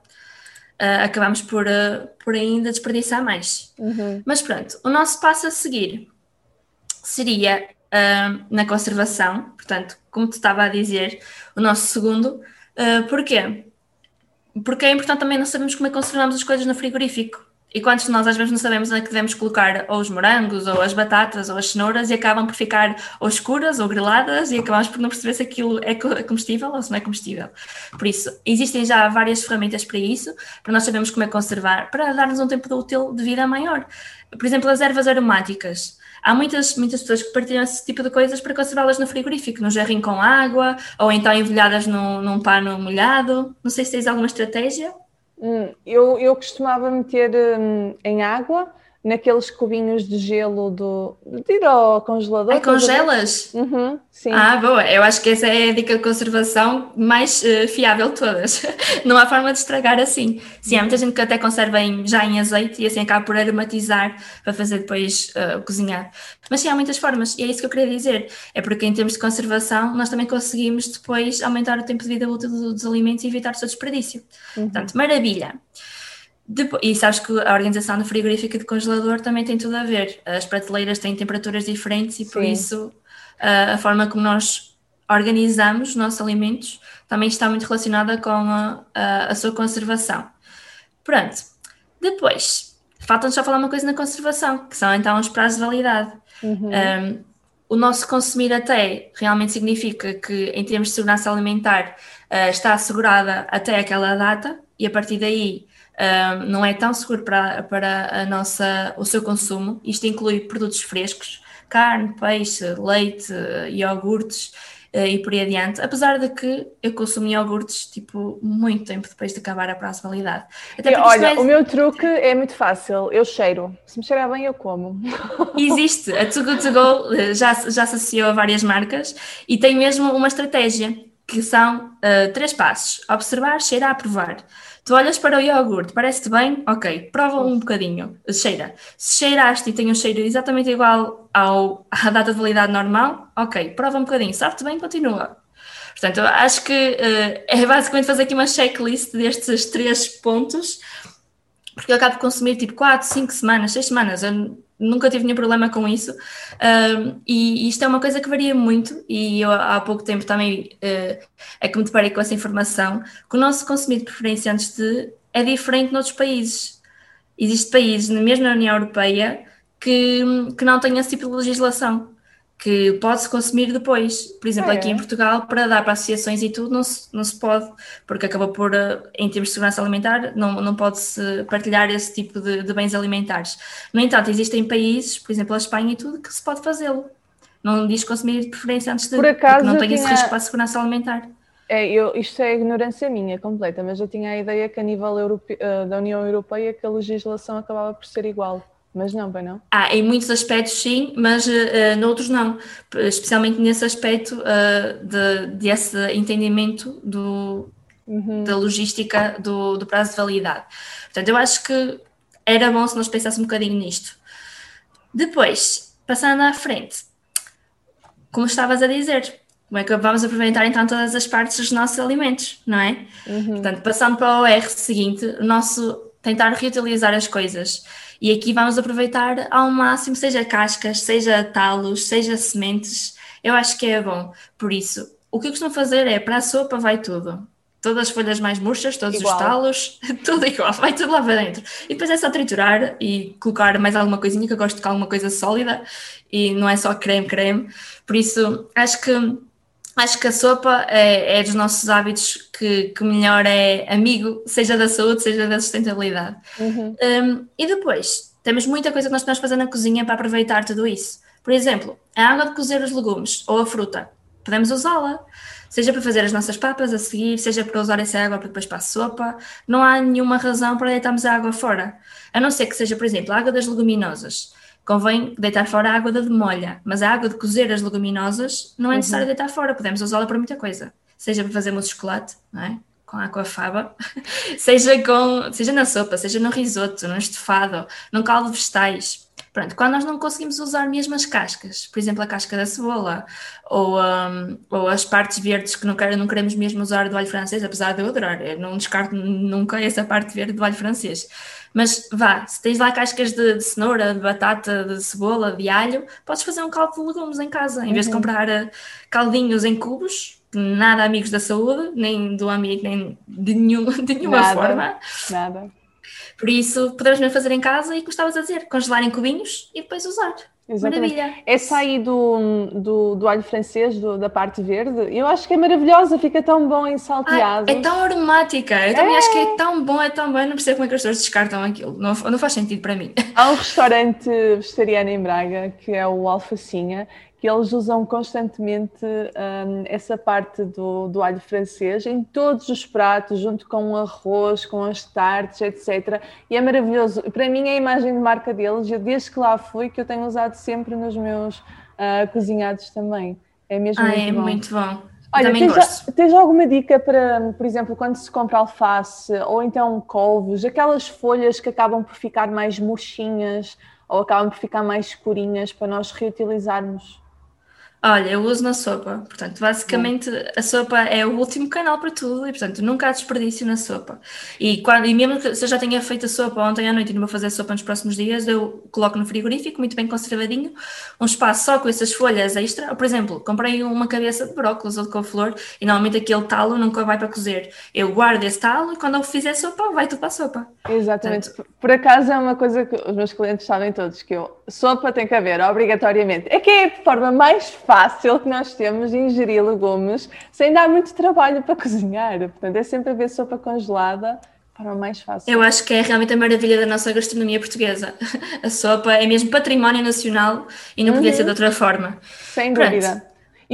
uh, acabamos por, uh, por ainda desperdiçar mais. Uhum. Mas pronto, o nosso passo a seguir seria uh, na conservação, portanto, como te estava a dizer, o nosso segundo. porquê? Porque é importante também não sabermos como é que conservamos as coisas no frigorífico. E quantos de nós às vezes não sabemos onde é que devemos colocar ou os morangos, ou as batatas, ou as cenouras e acabam por ficar ou escuras ou greladas e acabamos por não perceber se aquilo é, é comestível ou se não é comestível. Por isso, existem já várias ferramentas para isso, para nós sabermos como é conservar, para dar-nos um tempo de útil de vida maior. Por exemplo, as ervas aromáticas. Há muitas, muitas pessoas que partilham esse tipo de coisas para conservá-las no frigorífico, num jarrinho com água, ou então envolhadas num, num pano molhado. Não sei se tens alguma estratégia. Hum, eu, eu costumava meter hum, em água naqueles cubinhos de gelo do. de ir ao congelador. Ai, congelas? Uhum, sim. Ah, boa. Eu acho que essa é a dica de conservação mais uh, fiável de todas. Não há forma de estragar assim. Sim, há muita gente que até conserva em, já em azeite e assim acaba por aromatizar para fazer depois uh, cozinhar. Mas sim, há muitas formas e é isso que eu queria dizer. É porque em termos de conservação nós também conseguimos depois aumentar o tempo de vida útil dos alimentos e evitar o seu desperdício. Uhum. Portanto, maravilha. Depois, e sabes que a organização do frigorífico e de congelador também tem tudo a ver. As prateleiras têm temperaturas diferentes e por Sim. isso a, a forma como nós organizamos os nossos alimentos também está muito relacionada com a, a, a sua conservação. Pronto. Depois, falta-nos só falar uma coisa na conservação, que são então os prazos de validade. Uhum. Um, o nosso consumir até realmente significa que, em termos de segurança alimentar, uh, está assegurada até aquela data e a partir daí não é tão seguro para, para a nossa, o seu consumo. Isto inclui produtos frescos, carne, peixe, leite, iogurtes uh, e por aí adiante. Apesar de que eu consumo iogurtes tipo muito tempo depois de acabar a prazo de validade. E, olha, é... o meu truque é muito fácil. Eu cheiro. Se me cheirar bem, eu como. Existe. A Too Good To Go eh, já, já associou a várias marcas e tem mesmo uma estratégia que são uh, três passos: observar, cheirar, provar. Tu olhas para o iogurte, parece-te bem? Ok, prova um bocadinho, cheira. Se cheiraste e tem um cheiro exatamente igual ao, à data de validade normal, ok, prova um bocadinho, sabe-te bem, continua. Portanto, acho que uh, é basicamente fazer aqui uma checklist destes três pontos, porque eu acabo de consumir tipo 4, 5 semanas, 6 semanas. Eu nunca tive nenhum problema com isso. Um, e isto é uma coisa que varia muito, e eu há pouco tempo também uh, é que me deparei com essa informação, que o nosso consumo de preferência antes de é diferente noutros países. Existem países, mesmo na União Europeia, que, que não têm esse tipo de legislação que pode-se consumir depois. Por exemplo, é. aqui em Portugal, para dar para associações e tudo, não se, não se pode, porque acaba por, eh, em termos de segurança alimentar, não, não pode-se partilhar esse tipo de, de, bens alimentares. No entanto, existem países, por exemplo, a Espanha e tudo, que se pode fazê-lo. Não diz consumir de preferência antes de, por acaso, não tem tinha... esse risco para a segurança alimentar. É, eu, isto é ignorância minha completa, mas eu tinha a ideia que a nível. Eh, da União Europeia que a legislação acabava por ser igual. Mas não, bem não? Ah, em muitos aspectos sim, mas uh, noutros não. Especialmente nesse aspecto uh, de, desse entendimento do, uhum. da logística do, do prazo de validade. Portanto, eu acho que era bom se nós pensássemos um bocadinho nisto. Depois, passando à frente, como estavas a dizer, como é que vamos aproveitar então todas as partes dos nossos alimentos, não é? Uhum. Portanto, passando para o R seguinte, o nosso tentar reutilizar as coisas. E aqui vamos aproveitar ao máximo, seja cascas, seja talos, seja sementes. Eu acho que é bom. Por isso, o que eu costumo fazer é para a sopa vai tudo. Todas as folhas mais murchas, todos igual. os talos, tudo igual, vai tudo lá para dentro. E depois é só triturar e colocar mais alguma coisinha, que eu gosto de alguma coisa sólida e não é só creme, creme. Por isso, acho que acho que a sopa é, é dos nossos hábitos que, que, melhor é amigo, seja da saúde, seja da sustentabilidade. Uhum. Um, e depois, temos muita coisa que nós podemos fazer na cozinha para aproveitar tudo isso. Por exemplo, a água de cozer os legumes ou a fruta, podemos usá-la. Seja para fazer as nossas papas a seguir, seja para usar essa água para depois para a sopa, não há nenhuma razão para deitarmos a água fora. A não ser que seja, por exemplo, a água das leguminosas convém deitar fora a água da demolha, mas a água de cozer as leguminosas não é necessário uhum. deitar fora, podemos usá-la para muita coisa, seja para fazer mousse de chocolate, não é? com aquafaba, seja, com, seja na sopa, seja no risoto, no estofado, no caldo de vegetais. Pronto, quando nós não conseguimos usar mesmo as cascas, por exemplo, a casca da cebola ou, um, ou as partes verdes que não, quer, não queremos mesmo usar do alho francês, apesar de eu adorar, eu não descarto nunca essa parte verde do alho francês. Mas vá, se tens lá cascas de, de, cenoura, de batata, de cebola, de alho, podes fazer um caldo de legumes em casa, em vez de uhum. comprar uh, caldinhos em cubos, nada amigos da saúde, nem do amigo, nem de, nenhum, de nenhuma nada, forma. Nada. Por isso, podemos mesmo fazer em casa e, como estavas a dizer, congelar em cubinhos e depois usar. Exatamente. Maravilha. Essa aí do, do, do alho francês, do, da parte verde, eu acho que é maravilhosa, fica tão bom em salteado. Ah, é tão aromática, eu também é. acho que é tão bom, é tão bom, eu não percebo como é que as pessoas descartam aquilo, não, não faz sentido para mim. Há um restaurante vegetariano em Braga, que é o Alfacinha, que eles usam constantemente um, essa parte do, do alho francês em todos os pratos, junto com o arroz, com as tartes, etc. E é maravilhoso. Para mim é a imagem de marca deles, eu desde que lá fui, que eu tenho usado sempre nos meus uh, cozinhados também. É mesmo ah, muito é bom. muito bom. Olha, tens, tens, alguma dica para, por exemplo, quando se compra alface ou então couves, aquelas folhas que acabam por ficar mais murchinhas ou acabam por ficar mais escurinhas para nós reutilizarmos? Olha, eu uso na sopa. Portanto, basicamente a sopa é o último canal para tudo e, portanto, nunca há desperdício na sopa. E, quando, e mesmo que se eu já tenha feito a sopa ontem à noite e não vou fazer sopa nos próximos dias, eu coloco no frigorífico, muito bem conservadinho, um espaço só com essas folhas extra. Por exemplo, comprei uma cabeça de brócolis ou de couve-flor e normalmente aquele talo nunca vai para cozer. Eu guardo esse talo e quando eu fizer sopa, vai tudo para a sopa. Exatamente. Portanto, Por acaso é uma coisa que os meus clientes sabem todos, que eu, sopa tem que haver, obrigatoriamente. É que é a forma mais fácil fácil que nós temos de ingerir legumes sem dar muito trabalho para cozinhar. Portanto, é sempre haver sopa congelada para o mais fácil. Eu acho que é realmente a maravilha da nossa gastronomia portuguesa. A sopa é mesmo património nacional e não uhum. podia ser de outra forma. Sem dúvida.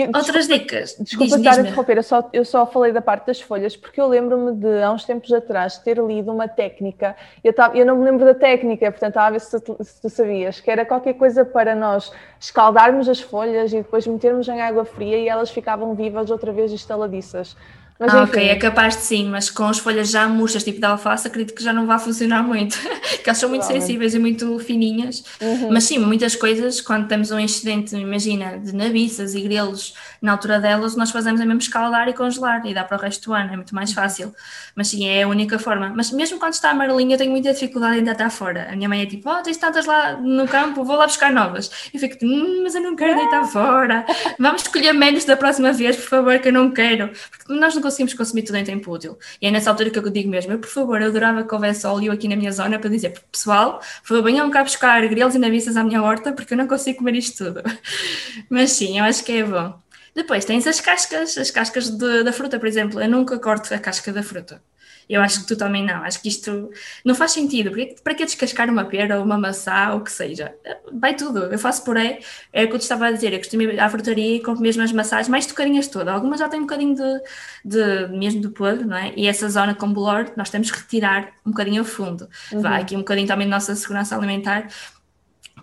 Eu, Outras desculpa, dicas. Desculpa diz, estar a interromper, eu só, eu só falei da parte das folhas, porque eu lembro-me de, há uns tempos atrás, ter lido uma técnica, eu, tava, eu não me lembro da técnica, portanto estava a ver se tu, se tu sabias, que era qualquer coisa para nós escaldarmos as folhas e depois metermos em água fria e elas ficavam vivas outra vez estaladiças. Mas, ah, ok, é capaz de sim, mas com as folhas já murchas, tipo de alface, acredito que já não vai funcionar muito, porque elas são muito sensíveis e muito fininhas. Uhum. Mas sim, muitas coisas, quando temos um excedente, imagina, de nabiças e grelos, na altura delas, nós fazemos a mesmo escaldar e congelar e dá para o resto do ano, é muito mais fácil. Mas sim, é a única forma. Mas mesmo quando está amarelinha, eu tenho muita dificuldade em deitar fora. A minha mãe é tipo, oh, tens tantas lá no campo, vou lá buscar novas. Eu fico, hum, mas eu não quero deitar fora. Vamos escolher menos da próxima vez, por favor, que eu não quero. Porque nós não conseguimos consumir tudo em tempo útil. E é nessa altura que eu digo mesmo, eu, por favor, eu adorava que houvesse óleo aqui na minha zona para dizer, pessoal, por favor, venham cá buscar grelos e naviças à minha horta, porque eu não consigo comer isto tudo. Mas sim, eu acho que é bom. Depois tens as cascas, as cascas de, da fruta, por exemplo. Eu nunca corto a casca da fruta. Eu acho que tu também não. Acho que isto não faz sentido. Porque, para que descascar uma pera ou uma maçã ou o que seja? Vai tudo. Eu faço puré. É o que eu te estava a dizer. Eu costumo ir à frutaria e compro mesmo as maçãs mais tocadinhas todas. Algumas já têm um bocadinho de, de mesmo de podre, não é? E essa zona com bolor nós temos que retirar um bocadinho a fundo. Uhum. Vai aqui um bocadinho também da nossa segurança alimentar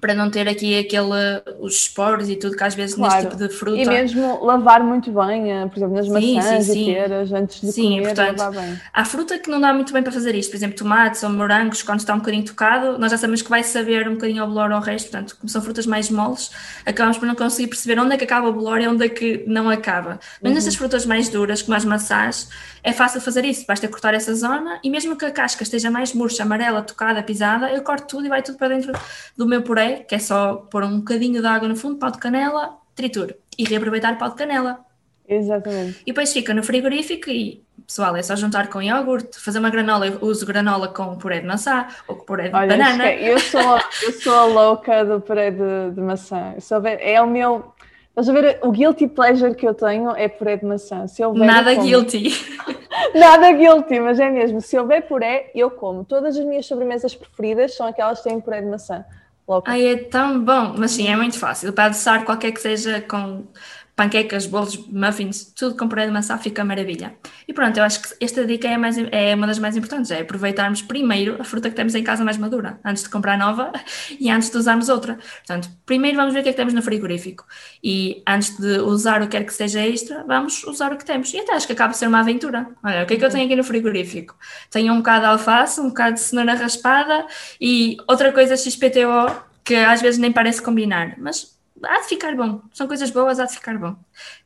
para não ter aqui aquele, os esporos e tudo que às vezes claro. neste tipo de fruta. E mesmo lavar muito bem, eh, por exemplo, nas sim, maçãs sim, sim. e peras, antes de sim, comer, portanto, lavar bem. Há fruta que não dá muito bem para fazer isto, por exemplo, tomates ou morangos, quando está um bocadinho tocado, nós já sabemos que vai saber um bocadinho ao bolor ao resto, portanto, como são frutas mais moles, acabamos por não conseguir perceber onde é que acaba o bolor e onde é que não acaba. Mas uhum. nestas frutas mais duras, como as maçãs, é fácil fazer isso, basta cortar essa zona e mesmo que a casca esteja mais murcha, amarela, tocada, pisada, eu corto tudo e vai tudo para dentro do meu que é só pôr um bocadinho de água no fundo, pau de canela, trituro e reaproveitar pau de canela. Exatamente. E depois fica no frigorífico e, pessoal, é só juntar com iogurte, fazer uma granola, eu uso granola com puré de maçã ou com puré de Olha, banana. Eu sou, eu sou a louca do puré de, de maçã. Souber, é o meu... Estás a ver, o guilty pleasure que eu tenho é puré de maçã. Se houver, Nada guilty. Nada guilty, mas é mesmo. Se houver puré, eu como. Todas as minhas sobremesas preferidas são aquelas que têm puré de maçã. Louca. Ai, é tão bom, mas sim, é muito fácil. Para adoçar qualquer que seja com panquecas, bolos, muffins, tudo com de maçã fica maravilha. E pronto, eu acho que esta dica é, mais, é uma das mais importantes, é aproveitarmos primeiro a fruta que temos em casa mais madura, antes de comprar nova e antes de usarmos outra. Portanto, primeiro vamos ver o que é que temos no frigorífico e antes de usar o que quer que seja extra, vamos usar o que temos. E até acho que acaba de ser uma aventura. Olha, o que é que eu tenho aqui no frigorífico? Tenho um bocado de alface, um bocado de cenoura raspada e outra coisa XPTO que às vezes nem parece combinar, mas há de ficar bom. São coisas boas, há de ficar bom.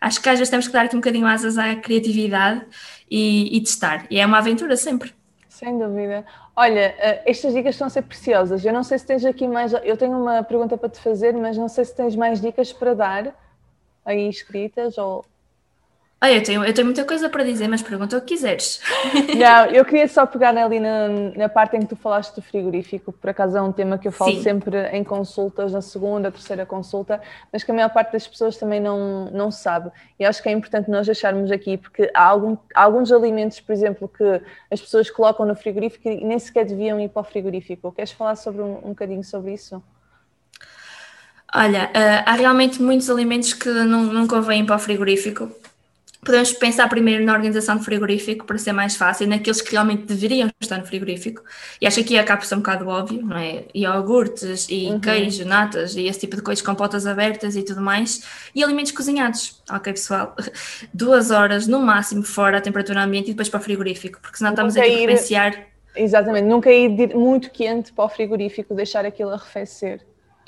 Acho que às vezes temos que dar aqui um bocadinho asas à criatividade e, e testar. E é uma aventura sempre. Sem dúvida. Olha, eh, estas dicas estão a ser preciosas. Eu não sei se tens aqui mais. Eu tenho uma pergunta para te fazer, mas não sei se tens mais dicas para dar aí escritas ou ah, eu tenho, eu tenho muita coisa para dizer, mas pergunta o que quiseres. Não, eu queria só pegar ali na, na parte em que tu falaste do frigorífico, por acaso é um tema que eu falo Sim. sempre em consultas, na segunda, terceira consulta, mas que a maior parte das pessoas também não, não sabe. E acho que é importante nós deixarmos aqui, porque há, algum, há alguns alimentos, por exemplo, que as pessoas colocam no frigorífico e nem sequer deviam ir para o frigorífico. Queres falar sobre um, um bocadinho sobre isso? Olha, uh, há realmente muitos alimentos que não, não convêm para o frigorífico Podemos pensar primeiro na organização do frigorífico para ser mais fácil, naqueles que realmente deveriam estar no frigorífico. E acho que aqui acaba por ser um bocado óbvio, não é? Iogurtes e uhum. queijo, natas e esse tipo de coisas com potas abertas e tudo mais. E alimentos cozinhados. Ok, pessoal? Duas horas no máximo fora a temperatura ambiente e depois para o frigorífico, porque senão estamos aqui a diferenciar. Exatamente, nunca ir muito quente para o frigorífico, deixar aquilo arrefecer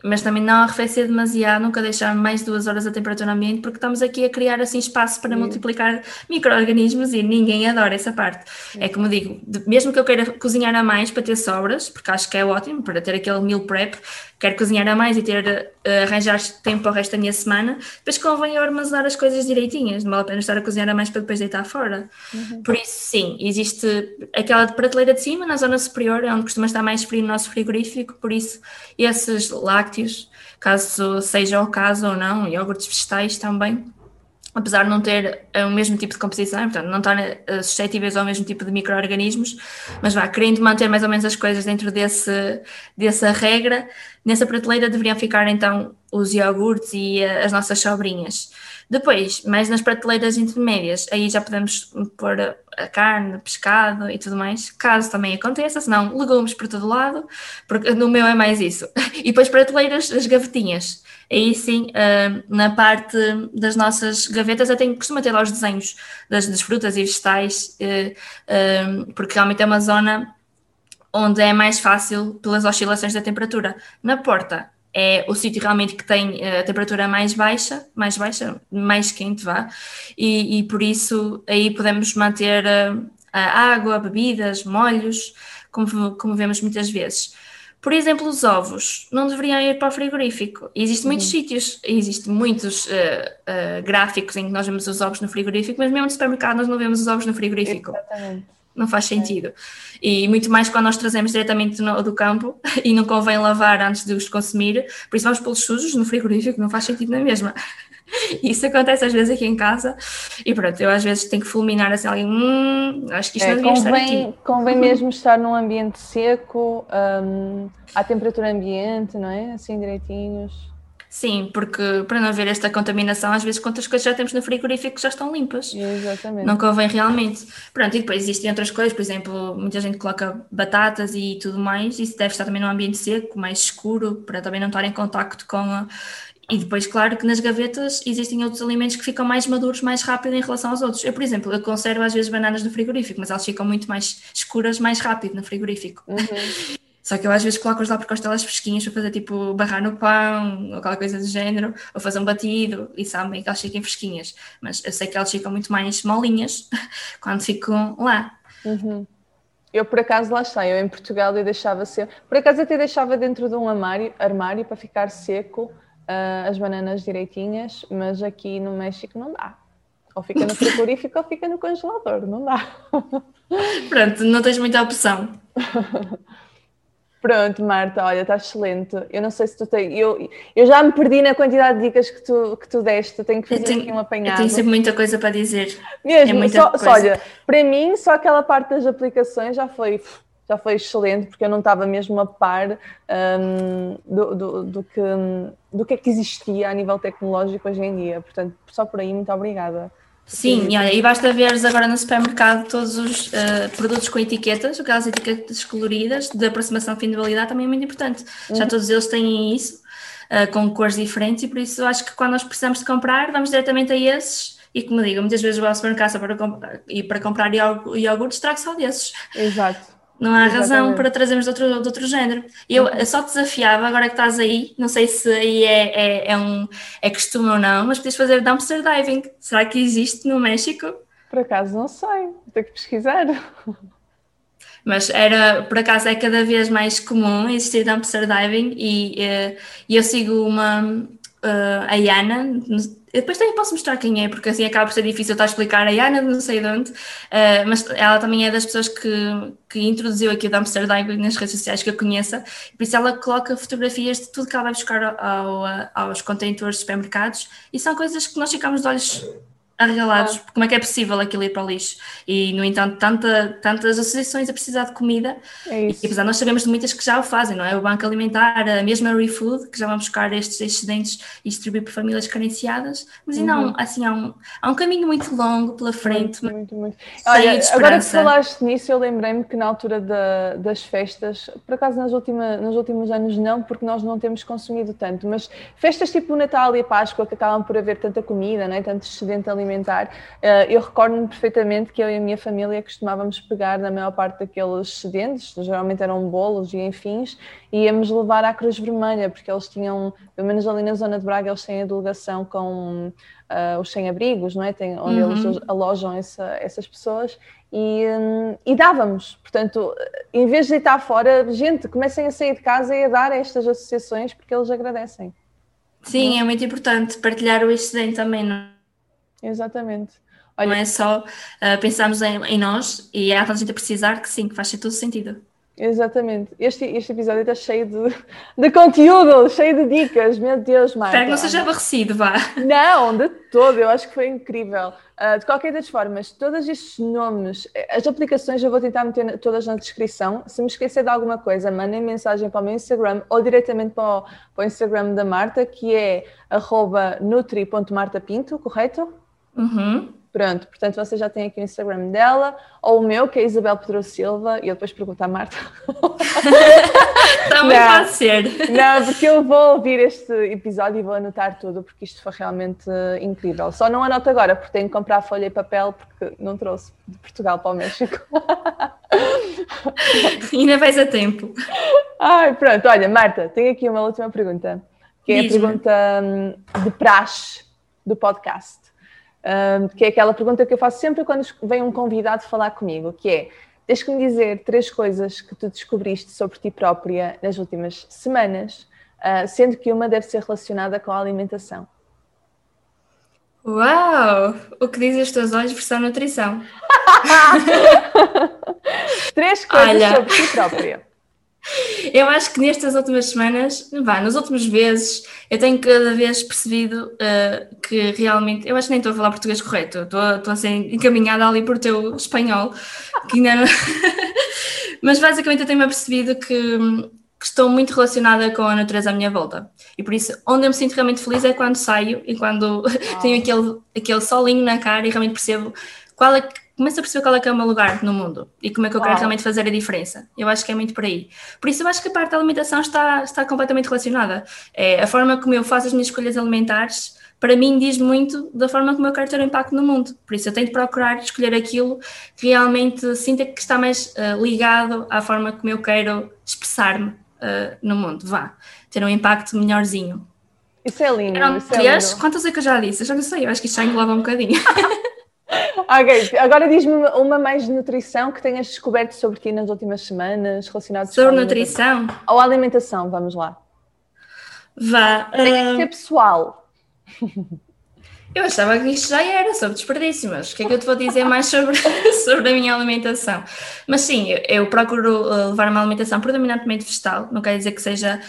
mas também não arrefecer demasiado, nunca deixar mais duas horas a temperatura ambiente, porque estamos aqui a criar assim espaço para Sim. multiplicar micro-organismos e ninguém adora essa parte. Sim. É como digo, mesmo que eu queira cozinhar a mais para ter sobras, porque acho que é ótimo para ter aquele meal prep, quero cozinhar a mais e ter uh, arranjar tempo para o resto da minha semana, depois convém armazenar as coisas direitinhas, não vale a pena estar a cozinhar a mais para depois deitar fora. Uhum. Por isso, sim, existe aquela prateleira de cima, na zona superior, é onde costuma estar mais frio no nosso frigorífico, por isso esses lácteos, caso seja o caso ou não, iogurtes vegetais também, apesar de não ter o mesmo tipo de composição, portanto, não estar uh, suscetíveis ao mesmo tipo de micro-organismos, mas vá, querendo manter mais ou menos as coisas dentro desse, dessa regra, nessa prateleira deveriam ficar então os iogurtes e uh, as nossas sobrinhas. Depois, mais nas prateleiras intermédias, aí já podemos pôr a carne, pescado e tudo mais, caso também aconteça, senão legumes por todo lado, porque no meu é mais isso. E depois prateleiras, as gavetinhas aí sim, uh, na parte das nossas gavetas, eu tenho, costumo ter lá os desenhos das, das frutas e vegetais, uh, uh, porque realmente é uma zona onde é mais fácil pelas oscilações da temperatura. Na porta é o sítio realmente que tem a temperatura mais baixa, mais baixa, mais quente, vá, e, e por isso aí podemos manter a água, bebidas, molhos, como, como vemos muitas vezes. Por exemplo, os ovos não deveriam ir para o frigorífico. Existem muitos uhum. sítios, existem muitos uh, uh, gráficos em que nós vemos os ovos no frigorífico, mas mesmo no supermercado nós não vemos os ovos no frigorífico. Exatamente. Não faz sentido. É. E muito mais quando nós trazemos diretamente no, do campo e não convém lavar antes de os consumir, por isso vamos pô-los sujos no frigorífico, não faz sentido na mesma. Isso acontece às vezes aqui em casa e pronto, eu às vezes tenho que fulminar assim alguém, hum, acho que isto é, não devia convém, estar aqui. Convém mesmo estar num ambiente seco, um, à temperatura ambiente, não é? Assim direitinhos. Sim, porque para não haver esta contaminação, às vezes quantas coisas já temos no frigorífico que já estão limpas. Exatamente. Não convém realmente. Pronto, e depois existem outras coisas, por exemplo, muita gente coloca batatas e tudo mais, isso deve estar também num ambiente seco, mais escuro, para também não estar em contacto com a... E depois, claro que nas gavetas existem outros alimentos que ficam mais maduros mais rápido em relação aos outros. Eu, por exemplo, eu conservo às vezes bananas no frigorífico, mas elas ficam muito mais escuras mais rápido no frigorífico. Uhum. Só que eu às vezes coloco-os lá por costelas fresquinhas para fazer tipo barrar no pão ou aquela coisa do género, ou fazer um batido e sabem que elas fiquem fresquinhas. Mas eu sei que elas ficam muito mais molinhas quando ficam lá. Uhum. Eu por acaso lá está, eu em Portugal eu deixava ser, por acaso até deixava dentro de um armário, armário para ficar seco uh, as bananas direitinhas, mas aqui no México não dá. Ou fica no frigorífico ou fica no congelador, não dá. Pronto, não tens muita opção. Pronto, Marta, olha, está excelente. Eu não sei se tu tens. Eu, eu já me perdi na quantidade de dicas que tu, que tu deste, tenho que fazer tenho, aqui um apanhado. Eu tenho sempre muita coisa para dizer. Mesmo, é só, só, olha, para mim, só aquela parte das aplicações já foi, já foi excelente, porque eu não estava mesmo a par um, do, do, do, que, do que é que existia a nível tecnológico hoje em dia. Portanto, só por aí, muito obrigada. Sim, e, olha, e basta veres agora no supermercado todos os uh, produtos com etiquetas, aquelas etiquetas coloridas de aproximação fim de validade também é muito importante. Uhum. Já todos eles têm isso, uh, com cores diferentes, e por isso acho que quando nós precisamos de comprar, vamos diretamente a esses. E como digo, muitas vezes vou ao supermercado para, e para comprar iogurtes, trago só desses. Exato. Não há Exatamente. razão para trazermos de outro, de outro género. Eu, eu só desafiava, agora que estás aí, não sei se aí é, é, é, um, é costume ou não, mas podias fazer dumpster diving. Será que existe no México? Por acaso não sei, tenho que pesquisar. Mas era, por acaso, é cada vez mais comum existir dumpster diving e, eh, e eu sigo uma, uh, a Yana, depois também posso mostrar quem é, porque assim acaba por ser difícil estar a explicar. A Ana, não sei de onde, uh, mas ela também é das pessoas que, que introduziu aqui o Dumpster Diving nas redes sociais que eu conheça, por isso ela coloca fotografias de tudo que ela vai buscar ao, ao, aos contentores de supermercados e são coisas que nós ficamos de olhos arregalados. Ah. Como é que é possível aquilo ir para o lixo? E, no entanto, tanta, tantas associações a precisar de comida, é e apesar nós sabemos de muitas que já o fazem, não é? O Banco Alimentar, a mesma ReFood, que já vão buscar estes excedentes e distribuir por famílias carenciadas, mas uhum. não, assim, há um, há um caminho muito longo pela frente. Muito, muito, muito. Olha, agora que falaste nisso, eu lembrei-me que na altura da, das festas, por acaso nas última, nos últimos anos não, porque nós não temos consumido tanto, mas festas tipo o Natal e a Páscoa, que acabam por haver tanta comida, não é? tanto excedente alimentar alimentar, uh, eu recordo-me perfeitamente que eu e a minha família costumávamos pegar na maior parte daqueles excedentes, geralmente eram bolos e enfins, e íamos levar à Cruz Vermelha, porque eles tinham, pelo menos ali na zona de Braga, eles têm a delegação com uh, os sem-abrigos, não é? Tem, onde uhum. eles alojam essa, essas pessoas, e, um, e, dávamos. Portanto, em vez de deitar fora, gente, comecem a sair de casa e a dar a estas associações porque eles agradecem. Sim, é muito importante partilhar o excedente também, não é? Exatamente. Olha, não é só uh, pensarmos em, em, nós e há tanta gente a precisar que sim, que faz todo sentido. Exatamente. Este, este episódio está cheio de, de conteúdo, cheio de dicas. Meu Deus, Marta. Espero que não seja aborrecido, vá. Não, de todo. Eu acho que foi incrível. Uh, de qualquer das formas, todos estes nomes, as aplicações eu vou tentar meter todas na descrição. Se me esquecer de alguma coisa, mandem mensagem para o meu Instagram ou diretamente para o, para o Instagram da Marta, que é nutri.martapinto, correto? Uhum. Pronto, portanto você já tem aqui o Instagram dela, ou o meu, que é Isabel Pedro Silva, e eu depois pergunto à Marta. Também não, pode ser. Não, porque eu vou ouvir este episódio e vou anotar tudo, porque isto foi realmente incrível. Só não anoto agora, porque tenho que comprar folha e papel, porque não trouxe de Portugal para o México. Ainda vais a tempo. Ai, pronto, olha, Marta, tenho aqui uma última pergunta, que é a pergunta hum, de praxe do podcast um, que é aquela pergunta que eu faço sempre quando vem um convidado falar comigo, que é, tens que me dizer três coisas que tu descobriste sobre ti própria nas últimas semanas, uh, sendo que uma deve ser relacionada com a alimentação. Uau! O que dizem os teus olhos versão nutrição? três coisas Olha. sobre ti própria. Eu acho que nestas últimas semanas, vá, nas últimas vezes, eu tenho cada vez percebido uh, que realmente. Eu acho que nem estou a falar português correto, estou, estou a ser encaminhada ali por teu espanhol, que ainda não. Mas basicamente eu tenho-me percebido que, que estou muito relacionada com a natureza à minha volta. E por isso, onde eu me sinto realmente feliz é quando saio e quando tenho aquele, aquele solinho na cara e realmente percebo qual é, começo a perceber qual é que é o meu lugar no mundo e como é que eu quero realmente fazer a diferença. Eu acho que é muito por aí. Por isso eu acho que a parte da alimentação está, está completamente relacionada. É, a forma como eu faço as minhas escolhas alimentares, para mim diz muito da forma como eu quero ter um impacto no mundo. Por isso eu tenho de procurar escolher aquilo que realmente sinta que está mais uh, ligado à forma como eu quero expressar-me uh, no mundo. Vá, ter um impacto melhorzinho. Isso é lindo. Eram, isso é aliás, lindo. quantas é que eu já disse? Eu já não sei, eu acho que isto já engloba um bocadinho. ok, agora diz-me uma mais de nutrição que tenhas descoberto sobre ti nas últimas semanas, relacionadas sobre nutrição? Ou alimentação, vamos lá. Vá. Tem que uh, ser pessoal. Eu achava que isto já era sobre desperdício, mas o que é que eu te vou dizer mais sobre, sobre a minha alimentação? Mas sim, eu, eu procuro uh, levar uma alimentação predominantemente vegetal, não quer dizer que seja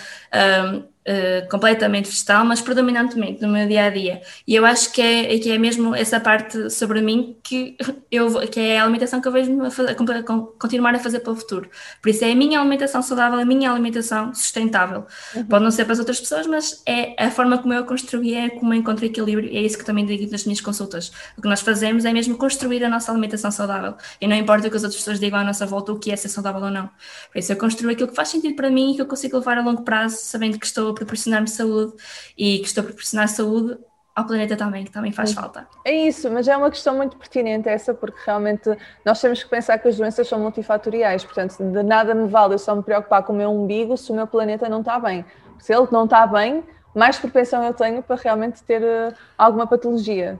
um, uh, completamente vegetal, mas predominantemente no meu dia a dia. E eu acho que é, que é mesmo essa parte sobre mim que, eu, que é a alimentação que eu vejo a fazer, a continuar a fazer para o futuro. Por isso é a minha alimentação saudável, a minha alimentação sustentável. Uhum. Pode não ser para as outras pessoas, mas é a forma como eu a construí, é como eu encontro equilíbrio, e é isso que também digo nas minhas consultas. O que nós fazemos é mesmo construir a nossa alimentação saudável. E não importa o que as outras pessoas digam à nossa volta o que é ser saudável ou não. Por isso eu construo aquilo que faz sentido para mim e que eu consigo levar a longo prazo, sabendo que estou a proporcionar-me saúde e que estou a proporcionar saúde ao planeta também, que também faz falta. É isso, mas é uma questão muito pertinente essa, porque realmente nós temos que pensar que as doenças são multifatoriais, portanto, de nada me vale eu só me preocupar com o meu umbigo se o meu planeta não está bem. Se ele não está bem, mais propensão eu tenho para realmente ter uh, alguma patologia.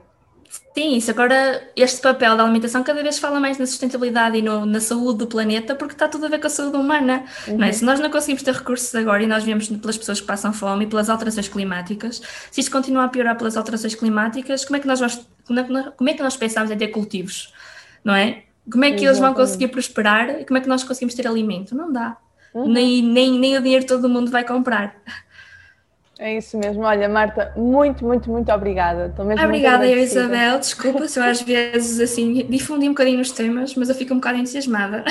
Sim, isso agora, este papel da alimentação cada vez fala mais na sustentabilidade e no, na saúde do planeta, porque está tudo a ver com a saúde humana. Uhum. Não é? Se nós não conseguimos ter recursos agora e nós vemos pelas pessoas que passam fome e pelas alterações climáticas, se isto continuar a piorar pelas alterações climáticas, como é que nós, como é que nós, como é que nós pensamos em ter cultivos? Não é? Como é que eles vão conseguir prosperar e como é que nós conseguimos ter alimento? Não dá. Uhum. Nem, nem, nem o dinheiro todo mundo vai comprar. É isso mesmo. Olha, Marta, muito, muito, muito obrigada. Obrigada, eu, Isabel. Desculpa se eu às vezes assim difundi um bocadinho os temas, mas eu fico um bocado entusiasmada.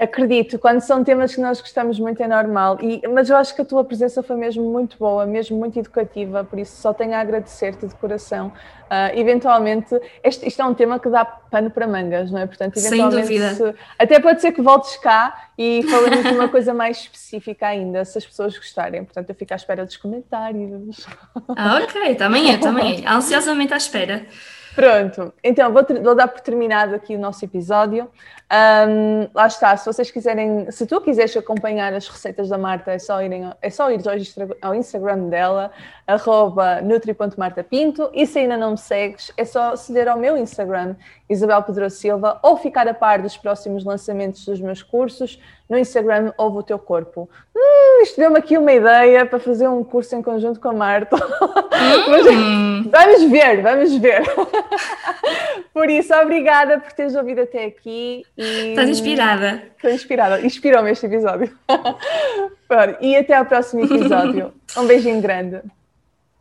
Acredito, quando são temas que nós gostamos muito é normal. E, mas eu acho que a tua presença foi mesmo muito boa, mesmo muito educativa, por isso só tenho a agradecer-te de coração. Uh, eventualmente, este, isto é um tema que dá pano para mangas, não é? Portanto, eventualmente, Sem dúvida. Se, até pode ser que voltes cá e falemos de uma coisa mais específica ainda, se as pessoas gostarem. Portanto, eu fico à espera dos comentários. Ah, ok, também é, também é. Ansiosamente à espera. Pronto, então vou, vou, dar por terminado aqui o nosso episódio. Um, lá está, se vocês quiserem, se tu quiseres acompanhar as receitas da Marta, é só, irem, é só ir ao Instagram dela, arroba nutri.martapinto, e se ainda não me segues, é só aceder ao meu Instagram, Isabel Pedro Silva, ou ficar a par dos próximos lançamentos dos meus cursos no Instagram Ouve o Teu Corpo. Hum, isto deu-me aqui uma ideia para fazer um curso em conjunto com a Marta. Hum. vamos ver, vamos ver. por isso, obrigada por teres ouvido até aqui. E... Estás inspirada. Estou inspirada. Inspirou-me este episódio. e até ao próximo episódio. Um beijinho grande.